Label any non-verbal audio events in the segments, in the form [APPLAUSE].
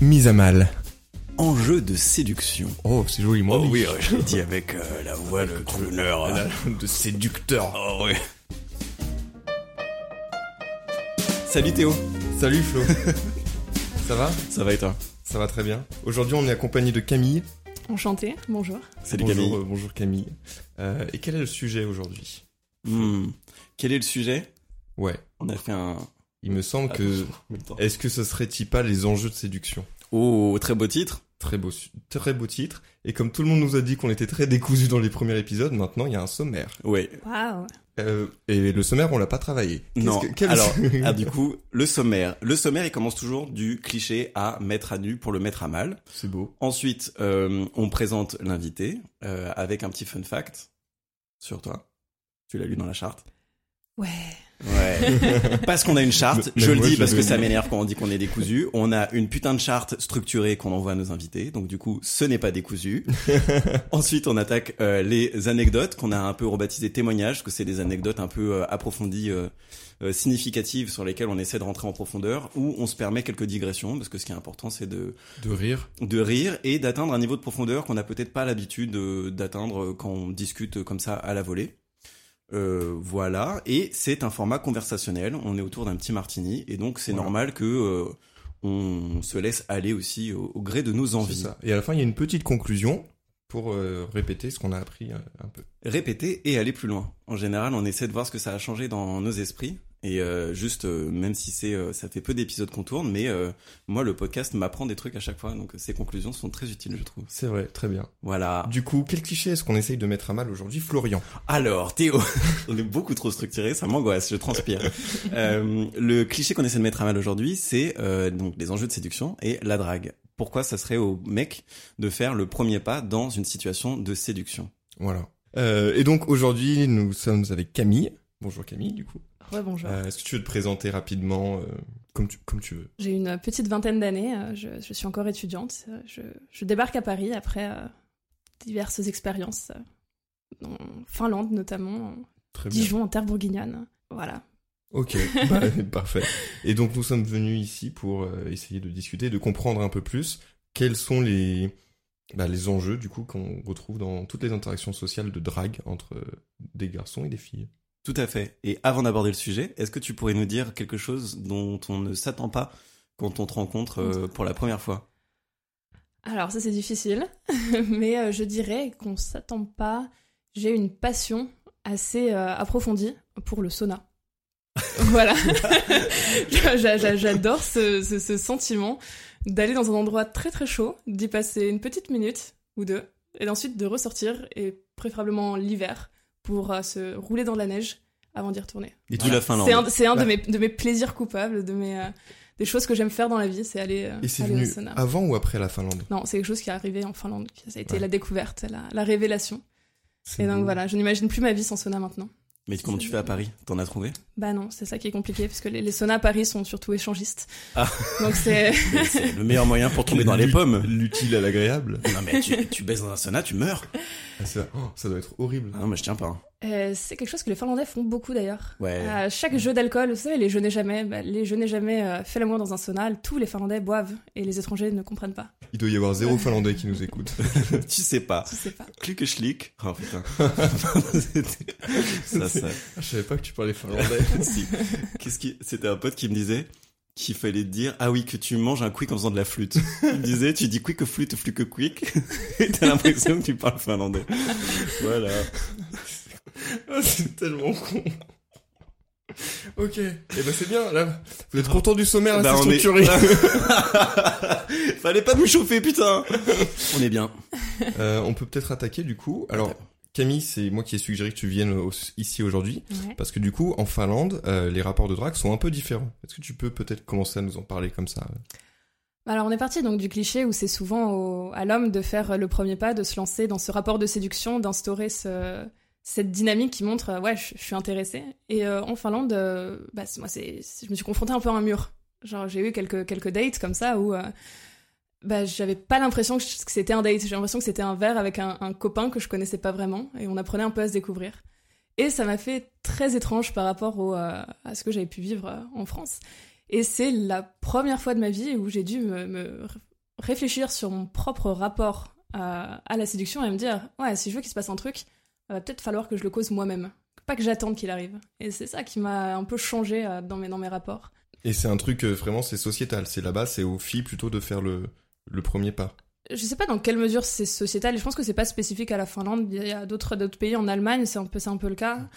Mise à mal. Enjeu de séduction. Oh, c'est joliment Oh dit. oui, je l'ai dit avec euh, la voix de crooner. De séducteur. Oh oui. Salut Théo. Salut Flo. Ça va? Ça va et toi? Ça va très bien. Aujourd'hui, on est accompagné de Camille. Enchanté, bonjour. Salut bonjour, Camille. euh, bonjour Camille. Euh, et quel est le sujet aujourd'hui? Hmm. Quel est le sujet? Ouais, On a fait un... il me semble que... [LAUGHS] Est-ce que ce serait-il pas les enjeux de séduction Oh, très beau titre. Très beau, très beau titre. Et comme tout le monde nous a dit qu'on était très décousus dans les premiers épisodes, maintenant il y a un sommaire. Oui. Waouh. Euh, et le sommaire, on l'a pas travaillé. Non. que- quel- Alors, [LAUGHS] ah, du coup, le sommaire. Le sommaire, il commence toujours du cliché à mettre à nu pour le mettre à mal. c'est beau. Ensuite, euh, on présente l'invité euh, avec un petit fun fact sur toi. Tu l'as lu dans la charte Ouais. Ouais. parce qu'on a une charte, je le dis parce que ça m'énerve quand on dit qu'on est décousu. On a une putain de charte structurée qu'on envoie à nos invités. Donc du coup, ce n'est pas décousu. [LAUGHS] Ensuite, on attaque euh, les anecdotes qu'on a un peu rebaptisées témoignages, que c'est des anecdotes un peu euh, approfondies, euh, euh, significatives sur lesquelles on essaie de rentrer en profondeur, où on se permet quelques digressions, parce que ce qui est important, c'est de De rire. de rire et d'atteindre un niveau de profondeur qu'on n'a peut-être pas l'habitude d'atteindre quand on discute comme ça à la volée. Euh, voilà, et c'est un format conversationnel. On est autour d'un petit martini, et donc c'est Voilà. normal que euh, on se laisse aller aussi au, au gré de nos envies. ça. Et à la fin, il y a une petite conclusion pour euh, répéter ce qu'on a appris euh, un peu. Répéter et aller plus loin. En général, on essaie de voir ce que ça a changé dans nos esprits. Et euh, juste, euh, même si c'est, euh, ça fait peu d'épisodes qu'on tourne, mais euh, moi, le podcast m'apprend des trucs à chaque fois, donc ces conclusions sont très utiles, je trouve. C'est vrai, très bien. Voilà. Du coup, quel cliché est-ce qu'on essaye de mettre à mal aujourd'hui, Florian? Alors, Théo, [LAUGHS] on est beaucoup trop structuré, ça m'angoisse, je transpire. [LAUGHS] Euh, le cliché qu'on essaie de mettre à mal aujourd'hui, c'est euh, donc les enjeux de séduction et la drague. Pourquoi ça serait au mec de faire le premier pas dans une situation de séduction? Voilà. Euh, et donc aujourd'hui, nous sommes avec Camille. Bonjour Camille, du coup. Ouais, bonjour. Euh, Est-ce que tu veux te présenter rapidement, euh, comme, tu, comme tu veux J'ai une petite vingtaine d'années, euh, je, je suis encore étudiante. Je, je débarque à Paris après diverses expériences, en Finlande notamment, en Très bien. Dijon, en terre bourguignonne. Voilà. Ok, [LAUGHS] bah, parfait. Et donc nous sommes venus ici pour essayer de discuter, de comprendre un peu plus quels sont les, bah, les enjeux du coup qu'on retrouve dans toutes les interactions sociales de drague entre des garçons et des filles. Tout à fait. Et avant d'aborder le sujet, est-ce que tu pourrais nous dire quelque chose dont on ne s'attend pas quand on te rencontre euh, pour la première fois? Alors ça c'est difficile, [LAUGHS] mais euh, je dirais qu'on s'attend pas. J'ai une passion assez euh, approfondie pour le sauna. [LAUGHS] voilà. [LAUGHS] J'a- j'a- J'adore ce, ce- ce sentiment d'aller dans un endroit très très chaud, d'y passer une petite minute ou deux, et ensuite de ressortir, et préférablement l'hiver, pour euh, se rouler dans la neige avant d'y retourner. Et tu la Finlande C'est un, c'est un de, Bah. mes, de mes plaisirs coupables, de mes, euh, des choses que j'aime faire dans la vie, c'est aller, euh, Et c'est aller au venu sauna. avant ou après la Finlande? Non, c'est quelque chose qui est arrivé en Finlande. Ça a été Ouais. la découverte, la, la révélation. C'est Et donc beau. voilà, je n'imagine plus ma vie sans sauna maintenant. Mais comment tu fais à Paris? T'en as trouvé? Bah non, c'est ça qui est compliqué, parce que les, les saunas à Paris sont surtout échangistes. Ah. Donc c'est... [LAUGHS] Le meilleur moyen pour tomber dans les pommes. L'utile à l'agréable. Non mais tu, tu baisses dans un sauna, tu meurs. Ah, ça, oh, ça doit être horrible. Ah non mais je tiens pas. hein. Euh, c'est quelque chose que les Finlandais font beaucoup d'ailleurs. Ouais. À chaque jeu d'alcool, vous savez, les je n'ai jamais, bah, les je n'ai jamais euh, fait l'amour dans un sauna, tous les Finlandais boivent et les étrangers ne comprennent pas. Il doit y avoir zéro Finlandais qui nous écoute. [LAUGHS] tu sais pas. Je sais pas. Clic schlick. Oh putain. [LAUGHS] Ça, ça. Je savais pas que tu parlais finlandais. [LAUGHS] Si. Qu'est-ce qui, c'était un pote qui me disait qu'il fallait dire, ah oui, que tu manges un quick en faisant de la flûte. Il me disait, tu dis quick flûte, flûte quick. [LAUGHS] Et t'as l'impression que tu parles finlandais. Voilà. [LAUGHS] Ah, c'est tellement con. Ok, et ben c'est bien, là, vous êtes content du sommaire, Bah, est- structuré. Fallait pas nous chauffer, putain. On est bien. Euh, on peut peut-être attaquer du coup. Alors, Camille, c'est moi qui ai suggéré que tu viennes au- ici aujourd'hui. Ouais. Parce que du coup, en Finlande, euh, les rapports de drague sont un peu différents. Est-ce que tu peux peut-être commencer à nous en parler comme ça Alors on est parti donc du cliché où c'est souvent au- à l'homme de faire le premier pas, de se lancer dans ce rapport de séduction, d'instaurer ce, cette dynamique qui montre euh, ouais je, je suis intéressée. Et euh, en Finlande, euh, bah, moi c'est, je me suis confrontée un peu à un mur. Genre j'ai eu quelques quelques dates comme ça où euh, bah j'avais pas l'impression que, c'était un date. J'ai l'impression que c'était un verre avec un, copain que je connaissais pas vraiment et on apprenait un peu à se découvrir. Et ça m'a fait très étrange par rapport euh, à ce que j'avais pu vivre euh, en France. Et c'est la première fois de ma vie où j'ai dû me, réfléchir sur mon propre rapport à, la séduction et me dire ouais si je veux qu'il se passe un truc, va peut-être falloir que je le cause moi-même, pas que j'attende qu'il arrive. Et c'est ça qui m'a un peu changé euh, dans mes dans mes rapports. Et c'est un truc euh, vraiment, c'est sociétal. C'est là-bas, c'est aux filles plutôt de faire le, le premier pas. Je sais pas dans quelle mesure c'est sociétal. et Je pense que c'est pas spécifique à la Finlande. Il y a d'autres d'autres pays en Allemagne, c'est un peu c'est un peu le cas.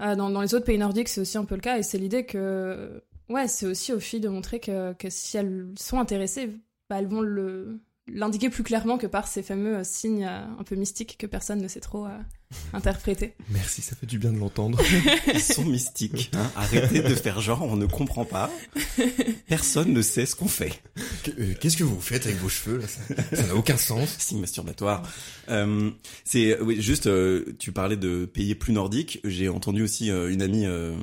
Euh, dans, dans les autres pays nordiques, c'est aussi un peu le cas. Et c'est l'idée que ouais, c'est aussi aux filles de montrer que, que si elles sont intéressées, bah, elles vont le l'indiquer plus clairement que par ces fameux euh, signes euh, un peu mystiques que personne ne sait trop euh, [LAUGHS] interpréter. Merci, ça fait du bien de l'entendre. [LAUGHS] Ils sont mystiques. [LAUGHS] Hein. Arrêtez de faire genre, on ne comprend pas. Personne ne sait ce qu'on fait. Euh, Qu'est-ce que vous faites avec vos cheveux là? Ça n'a aucun sens. [LAUGHS] Signe masturbatoire. Euh, c'est oui, juste. euh, tu parlais de pays plus nordiques. J'ai entendu aussi euh, une amie euh,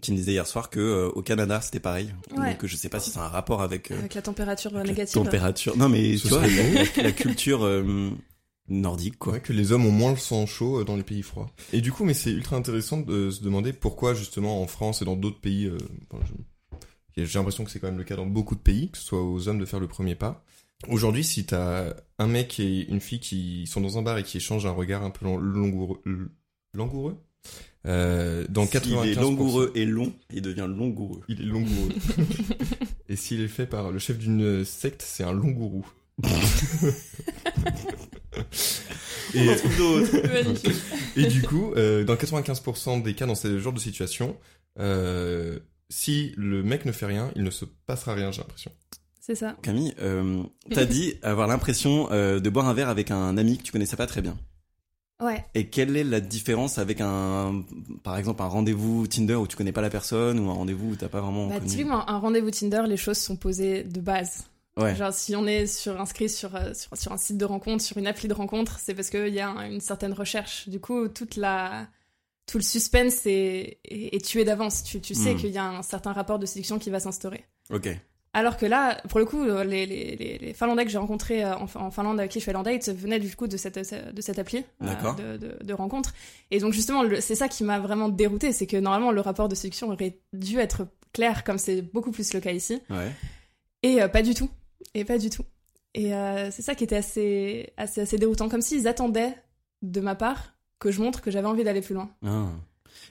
qui me disait hier soir que euh, au Canada c'était pareil. Ouais. Donc je sais pas si c'est un rapport avec, euh, Avec la température avec la négative. température. Non mais Ce tu vois la, la- culture euh, nordique quoi. Ouais, que les hommes ont moins le sang chaud dans les pays froids. Et du coup, mais c'est ultra intéressant de se demander pourquoi justement en France et dans d'autres pays, euh, j'ai l'impression que c'est quand même le cas dans beaucoup de pays, que ce soit aux hommes de faire le premier pas. Aujourd'hui, si t'as un mec et une fille qui sont dans un bar et qui échangent un regard un peu long- langoureux, langoureux euh, dans 95%, S'il est langoureux et long, il devient longoureux. il est langoureux. [LAUGHS] et s'il est fait par le chef d'une secte, c'est un longourou. [LAUGHS] [LAUGHS] Et du coup, euh, dans 95% des cas dans ce genre de situation, euh, si le mec ne fait rien, il ne se passera rien, j'ai l'impression. C'est ça. Camille, euh, t'as dit avoir l'impression euh, de boire un verre avec un ami que tu connaissais pas très bien. Ouais. Et quelle est la différence avec un, par exemple, un rendez-vous Tinder où tu connais pas la personne ou un rendez-vous où t'as pas vraiment Bah, connu? typiquement, un rendez-vous Tinder, les choses sont posées de base. Ouais. Genre, si on est sur, inscrit sur, euh, sur, sur un site de rencontre, sur une appli de rencontre, c'est parce qu'il y a un- une certaine recherche. Du coup, toute la, tout le suspense est, est, est tué d'avance. Tu, tu sais Hmm. qu'il y a un certain rapport de séduction qui va s'instaurer. Ok. Alors que là, pour le coup, euh, les, les, les, les Finlandais que j'ai rencontrés euh, en, en Finlande avec qui je fais date venaient du coup de cette, de cette appli euh, de, de, de rencontre. Et donc justement, c'est ça qui m'a vraiment dérouté, c'est que normalement le rapport de séduction aurait dû être clair, comme c'est beaucoup plus le cas ici. Ouais. Et euh, pas du tout. Et pas du tout. Et euh, c'est ça qui était assez, assez, assez déroutant. Comme s'ils attendaient de ma part que je montre que j'avais envie d'aller plus loin. Ah.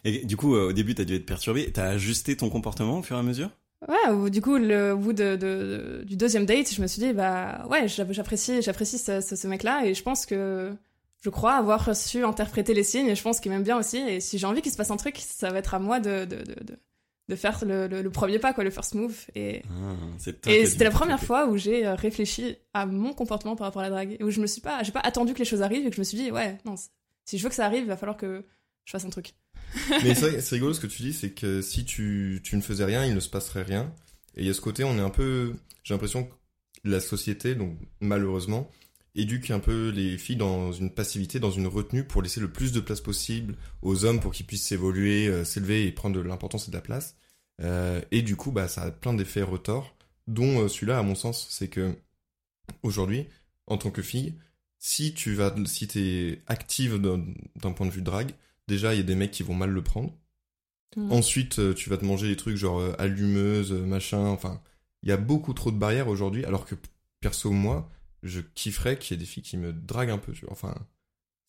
Et du coup, euh, au début, t'as dû être perturbé. T'as ajusté ton comportement au fur et à mesure? Ouais, du coup, le, au bout de, de- de- du deuxième date, je me suis dit, bah ouais, j'app- j'apprécie, j'apprécie ce, ce, ce mec-là et je pense que je crois avoir su interpréter les signes et je pense qu'il m'aime bien aussi. Et si j'ai envie qu'il se passe un truc, ça va être à moi de, de, de, de, faire le, le, le premier pas, quoi, le first move. Et, ah, et c'était la première fois où j'ai euh, réfléchi à mon comportement par rapport à la drague et où je me suis pas, j'ai pas attendu que les choses arrivent et que je me suis dit, ouais, non, si je veux que ça arrive, il va falloir que je fasse un truc. [LAUGHS] Mais c'est rigolo ce que tu dis, c'est que si tu, tu ne faisais rien, il ne se passerait rien. Et il y a ce côté, on est un peu, j'ai l'impression que la société, donc malheureusement, éduque un peu les filles dans une passivité, dans une retenue pour laisser le plus de place possible aux hommes pour qu'ils puissent s'évoluer, euh, s'élever et prendre de l'importance et de la place. Euh, et du coup, bah, ça a plein d'effets retors, dont euh, celui-là, à mon sens, c'est que aujourd'hui, en tant que fille, si tu vas, si t'es active d'un point de vue drague, déjà il y a des mecs qui vont mal le prendre. Ensuite, euh, tu vas te manger des trucs genre euh, allumeuse, euh, machin. Enfin, il y a beaucoup trop de barrières aujourd'hui. Alors que perso moi, je kifferais qu'il y ait des filles qui me draguent un peu. Tu vois. Enfin,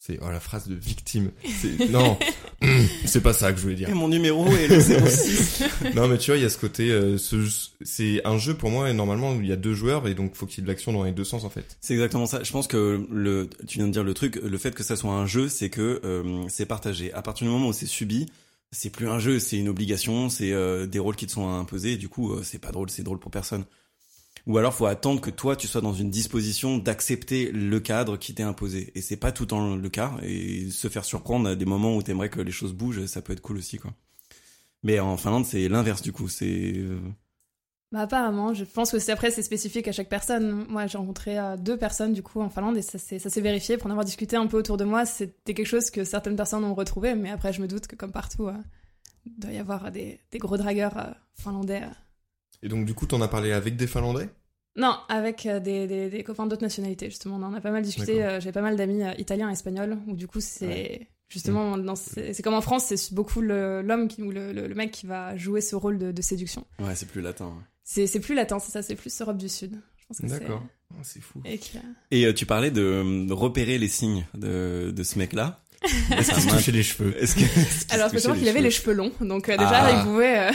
c'est oh, la phrase de victime. C'est- Non, [LAUGHS] c'est pas ça que je voulais dire. Et mon numéro est le 06. [LAUGHS] Non, mais tu vois, il y a ce côté. euh, ce- c'est un jeu pour moi et normalement il y a deux joueurs et donc faut qu'il y ait de l'action dans les deux sens en fait. C'est exactement ça. Je pense que le, tu viens de dire le truc, le fait que ça soit un jeu, c'est que euh, c'est partagé. À partir du moment où c'est subi, c'est plus un jeu, c'est une obligation, c'est euh, des rôles qui te sont imposés. Et du coup, euh, c'est pas drôle, c'est drôle pour personne. Ou alors faut attendre que toi tu sois dans une disposition d'accepter le cadre qui t'est imposé. Et c'est pas tout le temps le cas. Et se faire surprendre à des moments où t'aimerais que les choses bougent, ça peut être cool aussi quoi. Mais en Finlande c'est l'inverse du coup. C'est euh, Bah apparemment, je pense que c'est après c'est spécifique à chaque personne. Moi j'ai rencontré euh, deux personnes du coup en Finlande et ça s'est vérifié pour en avoir discuté un peu autour de moi. C'était quelque chose que certaines personnes ont retrouvé, mais après je me doute que comme partout, euh, il doit y avoir des, des gros dragueurs euh, finlandais. Et donc du coup, t'en as parlé avec des Finlandais? Non, avec euh, des, des, des copains d'autres nationalités justement. On en a pas mal discuté. Euh, J'ai pas mal d'amis euh, italiens, espagnols, où du coup c'est justement dans- c'est comme en France, c'est beaucoup l'homme ou le, le- le mec qui va jouer ce rôle de, de séduction. ouais c'est plus latin. ouais. C'est plus latin, c'est ça, c'est plus Europe du Sud. Je pense que c'est- D'accord. Ah, c'est fou. Et qui a- Et euh, tu parlais de repérer les signes de, de ce mec-là. [LAUGHS] Est-ce qu'il se touchait les cheveux Est-ce que, est-ce qu'il Alors, faut savoir qu'il avait les cheveux longs, donc euh, déjà, Ah. il pouvait. euh,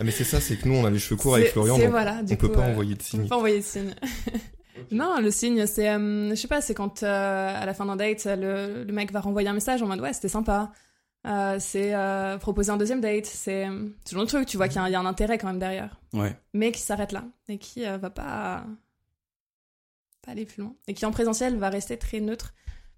Ah mais c'est ça, c'est que nous on a les cheveux courts avec Florian, c'est donc voilà, du on peut coup, pas euh, envoyer de on signe. peut pas envoyer de signe. [LAUGHS] non, le signe, c'est, euh, je sais pas, c'est quand euh, à la fin d'un date, le, le mec va renvoyer un message en mode ouais, c'était sympa. Euh, c'est euh, proposer un deuxième date. C'est euh, ce genre de truc. Tu vois qu'il y, a un- il y a un intérêt quand même derrière, Ouais. mais qui s'arrête là et qui euh, va pas pas aller plus loin et qui en présentiel va rester très neutre.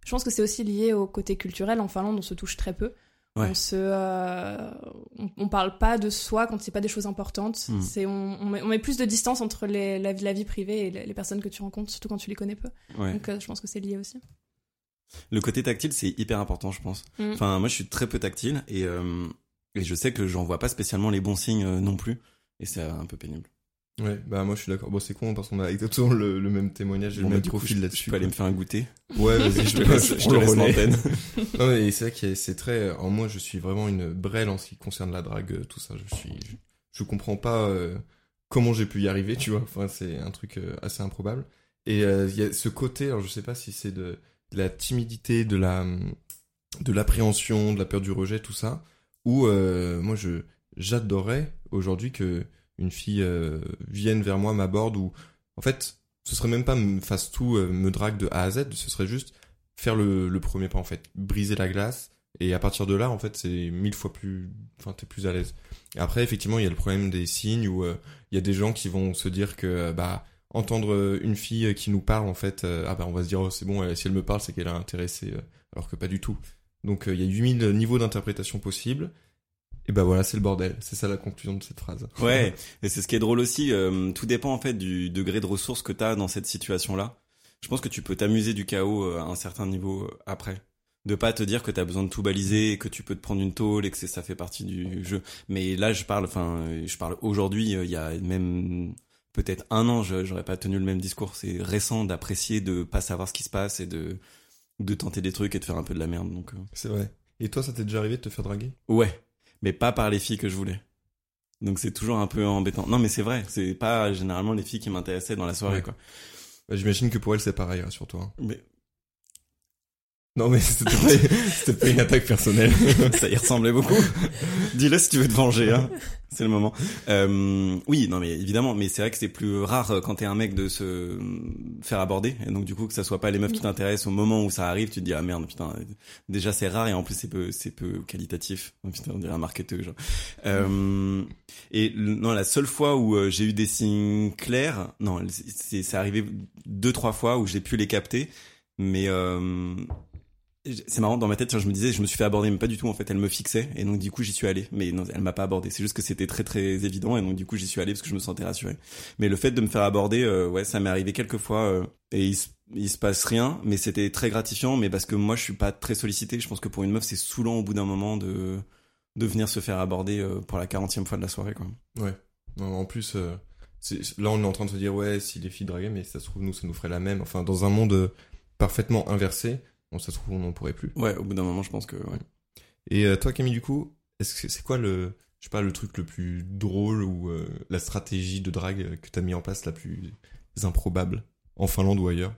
Je pense que c'est aussi lié au côté culturel. En Finlande, on se touche très peu. Ouais. On se, euh, on, on parle pas de soi quand c'est pas des choses importantes. Hmm. C'est, on, on met, on met plus de distance entre les, la, vie- la vie privée et les, les personnes que tu rencontres, surtout quand tu les connais peu. Ouais. Donc, euh, je pense que c'est lié aussi. Le côté tactile, c'est hyper important, je pense. Mm. Enfin, moi, je suis très peu tactile et, euh, et je sais que j'en vois pas spécialement les bons signes non plus. Et c'est un peu pénible. Ouais, bah moi je suis d'accord. Bon, c'est con parce qu'on a exactement le, le même témoignage et Bon, le même profil là-dessus. Je peux aller me faire un goûter. Ouais, vas-y, [LAUGHS] je te laisse, je te laisse l'antenne. [LAUGHS] Non, mais c'est vrai que c'est très. Alors moi, je suis vraiment une brêle en ce qui concerne la drague, euh, tout ça. Je suis, je, je comprends pas euh, comment j'ai pu y arriver, tu vois. Enfin, c'est un truc euh, assez improbable. Et euh, il y a ce côté, alors je sais pas si c'est de, de la timidité, de la, de l'appréhension, de la peur du rejet, tout ça, où euh, moi je j'adorerais aujourd'hui que une fille euh, vienne vers moi, m'aborde, ou en fait, ce serait même pas me fasse tout, euh, me drague de A à Z, ce serait juste faire le, le premier pas en fait, briser la glace et à partir de là en fait c'est mille fois plus, enfin t'es plus à l'aise. Après effectivement il y a le problème des signes où euh, il y a des gens qui vont se dire que euh, bah entendre euh, une fille qui nous parle en fait ah bah on va se dire oh c'est bon si elle me parle c'est qu'elle est intéressée euh, alors que pas du tout. Donc il y a 8000 niveaux d'interprétation possibles. Et bah voilà, c'est le bordel. C'est ça la conclusion de cette phrase. Ouais, et c'est ce qui est drôle aussi. euh, tout dépend en fait du degré de ressources que t'as dans cette situation-là. Je pense que tu peux t'amuser du chaos euh, à un certain niveau euh, après. De pas te dire que t'as besoin de tout baliser, que tu peux te prendre une tôle et que ça fait partie du jeu. Mais là, je parle, enfin, je parle aujourd'hui. Il y a même peut-être un an, je- j'aurais pas tenu le même discours. C'est récent d'apprécier de pas savoir ce qui se passe et de de tenter des trucs et de faire un peu de la merde. Donc C'est vrai. Et toi, ça t'est déjà arrivé de te faire draguer? Ouais, mais pas par les filles que je voulais. Donc c'est toujours un peu embêtant. Non mais c'est vrai, c'est pas généralement les filles qui m'intéressaient dans la soirée Ouais. quoi. Bah, J'imagine que pour elle c'est pareil, rassure-toi. hein. Mais Non mais [LAUGHS] c'était pas, une attaque personnelle. [LAUGHS] ça y ressemblait beaucoup. Dis-le si tu veux te venger, hein. C'est le moment. Euh, oui, non mais évidemment, mais c'est vrai que c'est plus rare euh, quand t'es un mec de se faire aborder, et donc du coup que ça soit pas les meufs qui t'intéressent au moment où ça arrive, tu te dis ah merde putain, déjà c'est rare et en plus c'est peu c'est peu qualitatif. [LAUGHS] Putain, on dirait un marketeur genre. Euh, et non, la seule fois où euh, j'ai eu des signes clairs, non, c'est arrivé deux trois fois où j'ai pu les capter, mais euh, c'est marrant dans ma tête, je me disais, je me suis fait aborder, mais pas du tout en fait. Elle me fixait et donc du coup j'y suis allé, mais non, elle m'a pas abordé. C'est juste que c'était très très évident et donc du coup j'y suis allé parce que je me sentais rassuré. Mais le fait de me faire aborder, euh, ouais, ça m'est arrivé quelques fois euh, et il se, se passe rien, mais c'était très gratifiant. Mais parce que moi je suis pas très sollicité, je pense que pour une meuf c'est saoulant au bout d'un moment de de venir se faire aborder euh, pour la 40e fois de la soirée quoi. Ouais. En plus, euh, là on est en train de se dire ouais, si les filles draguaient, mais ça se trouve nous ça nous ferait la même. Enfin, dans un monde parfaitement inversé, ça se trouve on n'en pourrait plus. Ouais, au bout d'un moment je pense que ouais. Et euh, toi Camille du coup, est-ce que c'est quoi le, je sais pas, le truc le plus drôle ou euh, la stratégie de drague euh, que t'as mis en place la plus improbable en Finlande ou ailleurs?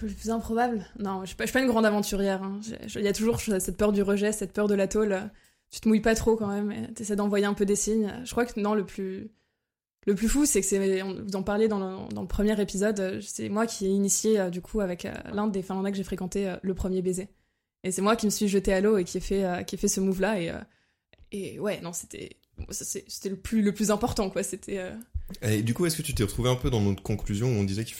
Le plus improbable? Non, je suis pas, je suis pas une grande aventurière. hein. Il y a toujours cette peur du rejet, cette peur de la tôle. Tu te mouilles pas trop quand même. et T'essaies d'envoyer un peu des signes. Je crois que non, le plus le plus fou, c'est que c'est vous en parliez dans le, dans le premier épisode. euh, C'est moi qui ai initié euh, du coup avec euh, l'un des Finlandais que j'ai fréquenté le premier baiser. Et c'est moi qui me suis jetée à l'eau et qui ai fait qui ai fait ce move là. Et et ouais, non, c'était c'était le plus le plus important quoi. C'était Et du coup, est-ce que tu t'es retrouvé un peu dans notre conclusion où on disait que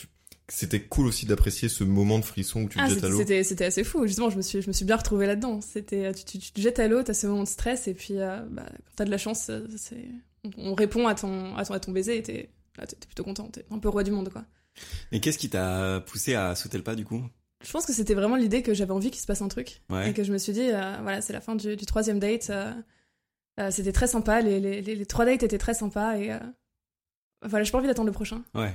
c'était cool aussi d'apprécier ce moment de frisson où tu te Ah, jettes à l'eau c'était, c'était assez fou. Justement, je me suis, je me suis bien retrouvée là-dedans. C'était, tu, tu, tu te jettes à l'eau, t'as ce moment de stress, et puis, euh, bah, quand t'as de la chance, c'est, on, on répond à ton, à ton, à ton baiser, et t'es, plutôt content. T'es un peu roi du monde, quoi. Et qu'est-ce qui t'a poussé à sauter le pas du coup? Je pense que c'était vraiment l'idée que j'avais envie qu'il se passe un truc. Ouais. Et que je me suis dit, euh, voilà, c'est la fin du, du troisième date. euh, euh, c'était très sympa. Les, les, les, les trois dates étaient très sympas. Et voilà, j'ai pas envie d'attendre le prochain. Ouais.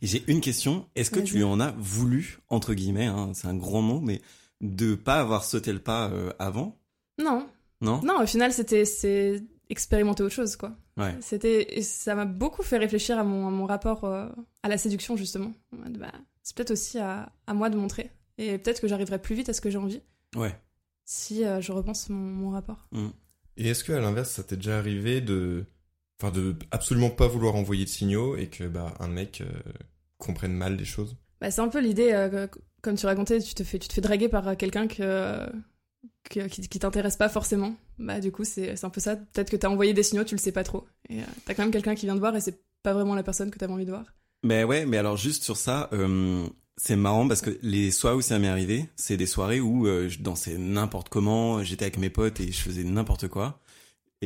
Et j'ai une question. Est-ce que tu en as voulu, entre guillemets, hein, c'est un grand mot, mais de pas avoir sauté le pas avant? Non, Non? Non, au final, c'était c'est expérimenter autre chose, quoi. Ouais. C'était, et ça m'a beaucoup fait réfléchir à mon, à mon rapport euh, à la séduction, justement. Bah, c'est peut-être aussi à, à moi de montrer. Et peut-être que j'arriverai plus vite à ce que j'ai envie Ouais. si euh, je repense mon, mon rapport. Et est-ce que à l'inverse, ça t'est déjà arrivé de, enfin, de absolument pas vouloir envoyer de signaux et que bah un mec euh, comprenne mal les choses? Bah, c'est un peu l'idée, euh, comme tu racontais, tu te fais, tu te fais draguer par quelqu'un que, qui, t'intéresse pas forcément. Bah, du coup, c'est un peu ça. Peut-être que t'as envoyé des signaux, tu le sais pas trop. Et euh, t'as quand même quelqu'un qui vient te voir et c'est pas vraiment la personne que t'avais envie de voir. Mais ouais, mais alors juste sur ça, euh, c'est marrant parce que les soirées où ça m'est arrivé, c'est des soirées où euh, je dansais n'importe comment, j'étais avec mes potes et je faisais n'importe quoi.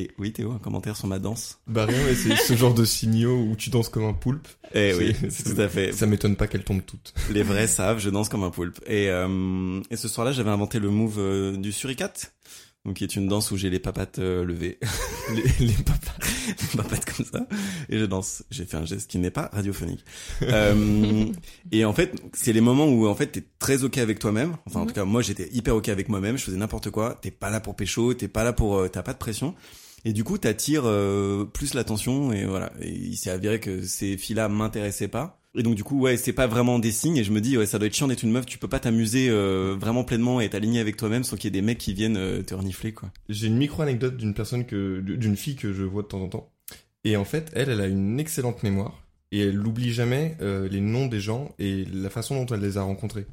Et oui, Théo, un commentaire sur ma danse Bah rien, mais c'est ce genre de signaux où tu danses comme un poulpe. Eh oui, c'est- tout à fait. Ça m'étonne pas qu'elles tombent toutes. [LAUGHS] Les vrais savent, je danse comme un poulpe. Et, euh, et ce soir-là, j'avais inventé le move euh, du suricate, donc qui est une danse où j'ai les papates euh, levées, [LAUGHS] les, les papates, les papates comme ça, et je danse. J'ai fait un geste qui n'est pas radiophonique. Euh, et en fait, c'est les moments où en fait t'es très ok avec toi-même. Enfin, en Mhm. tout cas, moi j'étais hyper ok avec moi-même. Je faisais n'importe quoi. T'es pas là pour pécho, t'es pas là pour, euh, t'as pas de pression. Et du coup, t'attires euh, plus l'attention et voilà. Et il s'est avéré que ces filles-là m'intéressaient pas. Et donc du coup, ouais, c'est pas vraiment des signes. Et je me dis, ouais, ça doit être chiant d'être une meuf. Tu peux pas t'amuser euh, vraiment pleinement et être aligné avec toi-même sans qu'il y ait des mecs qui viennent euh, te renifler, quoi. J'ai une micro anecdote d'une personne que, d'une fille que je vois de temps en temps. Et en fait, elle, elle a une excellente mémoire et elle n'oublie jamais euh, les noms des gens et la façon dont elle les a rencontrés.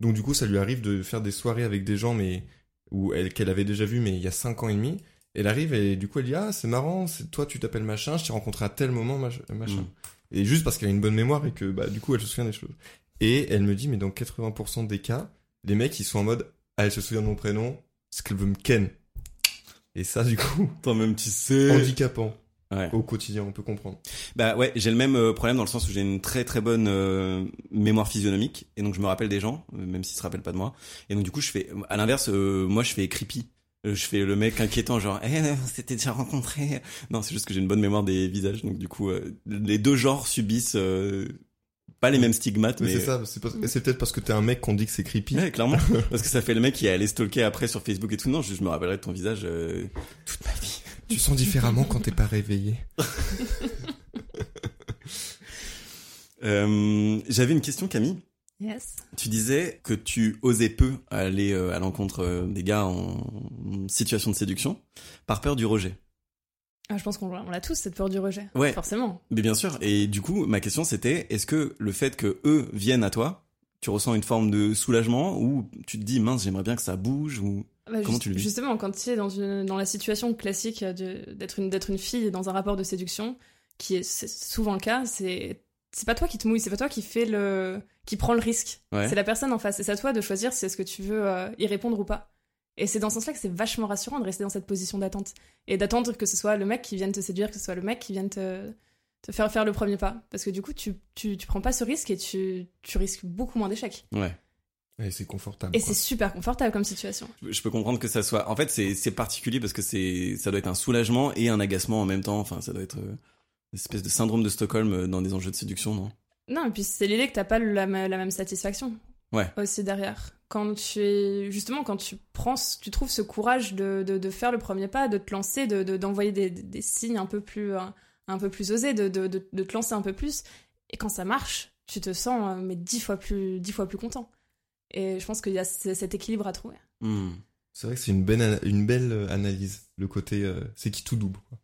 Donc du coup, ça lui arrive de faire des soirées avec des gens, mais où elle qu'elle avait déjà vu, mais il y a cinq ans et demi. Elle arrive et du coup, elle dit ah c'est marrant, c'est toi tu t'appelles machin, je t'ai rencontré à tel moment mach- machin. Mm. Et juste parce qu'elle a une bonne mémoire et que bah du coup elle se souvient des choses. Et elle me dit mais dans 80% des cas, les mecs ils sont en mode ah elle se souvient de mon prénom, c'est qu'elle veut me ken. Et ça du coup [LAUGHS] Toi-même, tu sais. handicapant Ouais. au quotidien, on peut comprendre. Bah ouais, j'ai le même euh, problème dans le sens où j'ai une très très bonne euh, mémoire physionomique et donc je me rappelle des gens, euh, même s'ils se rappellent pas de moi. Et donc du coup, je fais, à l'inverse, euh, moi je fais creepy. Euh, je fais le mec inquiétant, genre, eh, on s'était déjà rencontré. Non, c'est juste que j'ai une bonne mémoire des visages, donc du coup, euh, les deux genres subissent euh, pas les mêmes stigmates, Mais mais, c'est ça, c'est c'est peut-être parce que t'es un mec qu'on dit que c'est creepy. Ouais, clairement, [LAUGHS] parce que ça fait le mec qui est allé stalker après sur Facebook et tout. Non, je, je me rappellerai de ton visage euh, toute ma vie. Tu sens différemment quand t'es pas réveillé. [LAUGHS] J'avais une question, Camille. Yes. Tu disais que tu osais peu aller euh, à l'encontre euh, des gars en situation de séduction par peur du rejet. Ah, je pense qu'on on a tous cette peur du rejet. Ouais. Forcément. Mais bien sûr. Et du coup, ma question c'était est-ce que le fait que eux viennent à toi, tu ressens une forme de soulagement ou tu te dis mince, j'aimerais bien que ça bouge ou Bah, Comment juste- tu le Justement, quand tu es dans, une, dans la situation classique d'être une, d'être une fille dans un rapport de séduction, qui est souvent le cas, c'est c'est pas toi qui te mouille, c'est pas toi qui fait le qui prend le risque. Ouais. C'est la personne en face. Et c'est à toi de choisir si est-ce que tu veux euh, y répondre ou pas. Et c'est dans ce sens-là que c'est vachement rassurant de rester dans cette position d'attente et d'attendre que ce soit le mec qui vienne te séduire, que ce soit le mec qui vienne te te faire faire le premier pas. Parce que du coup, tu, tu, tu prends pas ce risque et tu, tu risques beaucoup moins d'échecs. Ouais. Et c'est confortable. Et c'est super confortable comme situation. Je peux comprendre que ça soit. En fait, c'est c'est particulier parce que c'est ça doit être un soulagement et un agacement en même temps. Enfin, ça doit être euh, espèce de syndrome de Stockholm euh, dans des enjeux de séduction, non? Non, et puis c'est l'idée que t'as pas la, même satisfaction. Ouais. Aussi derrière. Quand tu es, justement, quand tu prends, tu trouves ce courage de, de, de faire le premier pas, de te lancer, de, de- d'envoyer des, des signes un peu plus, un, un peu plus osés, de, de, de, de te lancer un peu plus. Et quand ça marche, tu te sens, euh, mais dix fois plus, dix fois plus content. Et je pense qu'il y a ce- cet équilibre à trouver. Hmm. C'est vrai que c'est une belle, une belle euh, analyse. Le côté, euh, c'est qui tout double. Quoi.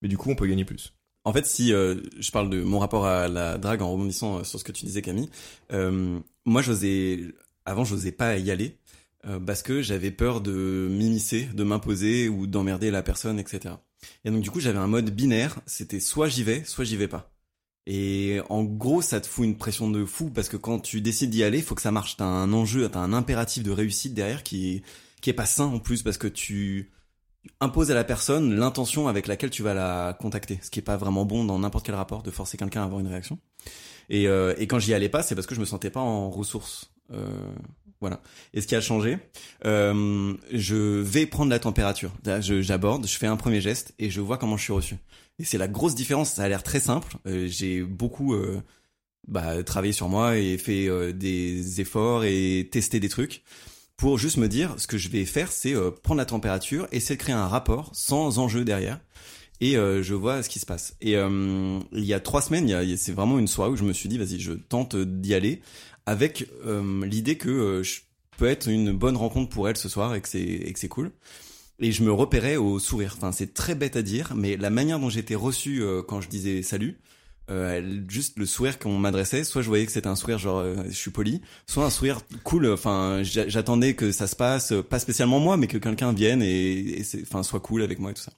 Mais du coup, on peut gagner plus. En fait, si euh, je parle de mon rapport à la drague en rebondissant euh, sur ce que tu disais, Camille, euh, moi, j'osais, avant, j'osais pas y aller euh, parce que j'avais peur de m'immiscer, de m'imposer ou d'emmerder la personne, etc. Et donc, du coup, j'avais un mode binaire. C'était soit j'y vais, soit j'y vais pas. Et en gros, ça te fout une pression de fou parce que quand tu décides d'y aller, faut que ça marche. T'as un enjeu, t'as un impératif de réussite derrière qui qui est pas sain en plus parce que tu imposes à la personne l'intention avec laquelle tu vas la contacter. Ce qui est pas vraiment bon dans n'importe quel rapport de forcer quelqu'un à avoir une réaction. Et, euh, et quand j'y allais pas, c'est parce que je me sentais pas en ressources. Euh, voilà. Et ce qui a changé, euh, je vais prendre la température. J'aborde, je fais un premier geste et je vois comment je suis reçu. Et c'est la grosse différence. Ça a l'air très simple. Euh, j'ai beaucoup euh, bah, travaillé sur moi et fait euh, des efforts et testé des trucs pour juste me dire ce que je vais faire, c'est prendre la température, essayer de créer un rapport sans enjeu derrière. Et je vois ce qui se passe. Et il y a trois semaines, c'est vraiment une soirée où je me suis dit, vas-y, je tente d'y aller avec l'idée que je peux être une bonne rencontre pour elle ce soir et que c'est et que c'est cool et je me repérais au sourire. Enfin, c'est très bête à dire, mais la manière dont j'étais reçu euh, quand je disais salut, euh, juste le sourire qu'on m'adressait, soit je voyais que c'était un sourire genre euh, je suis poli, soit un sourire cool. Enfin, j'attendais que ça se passe, pas spécialement moi, mais que quelqu'un vienne et, et enfin soit cool avec moi et tout ça.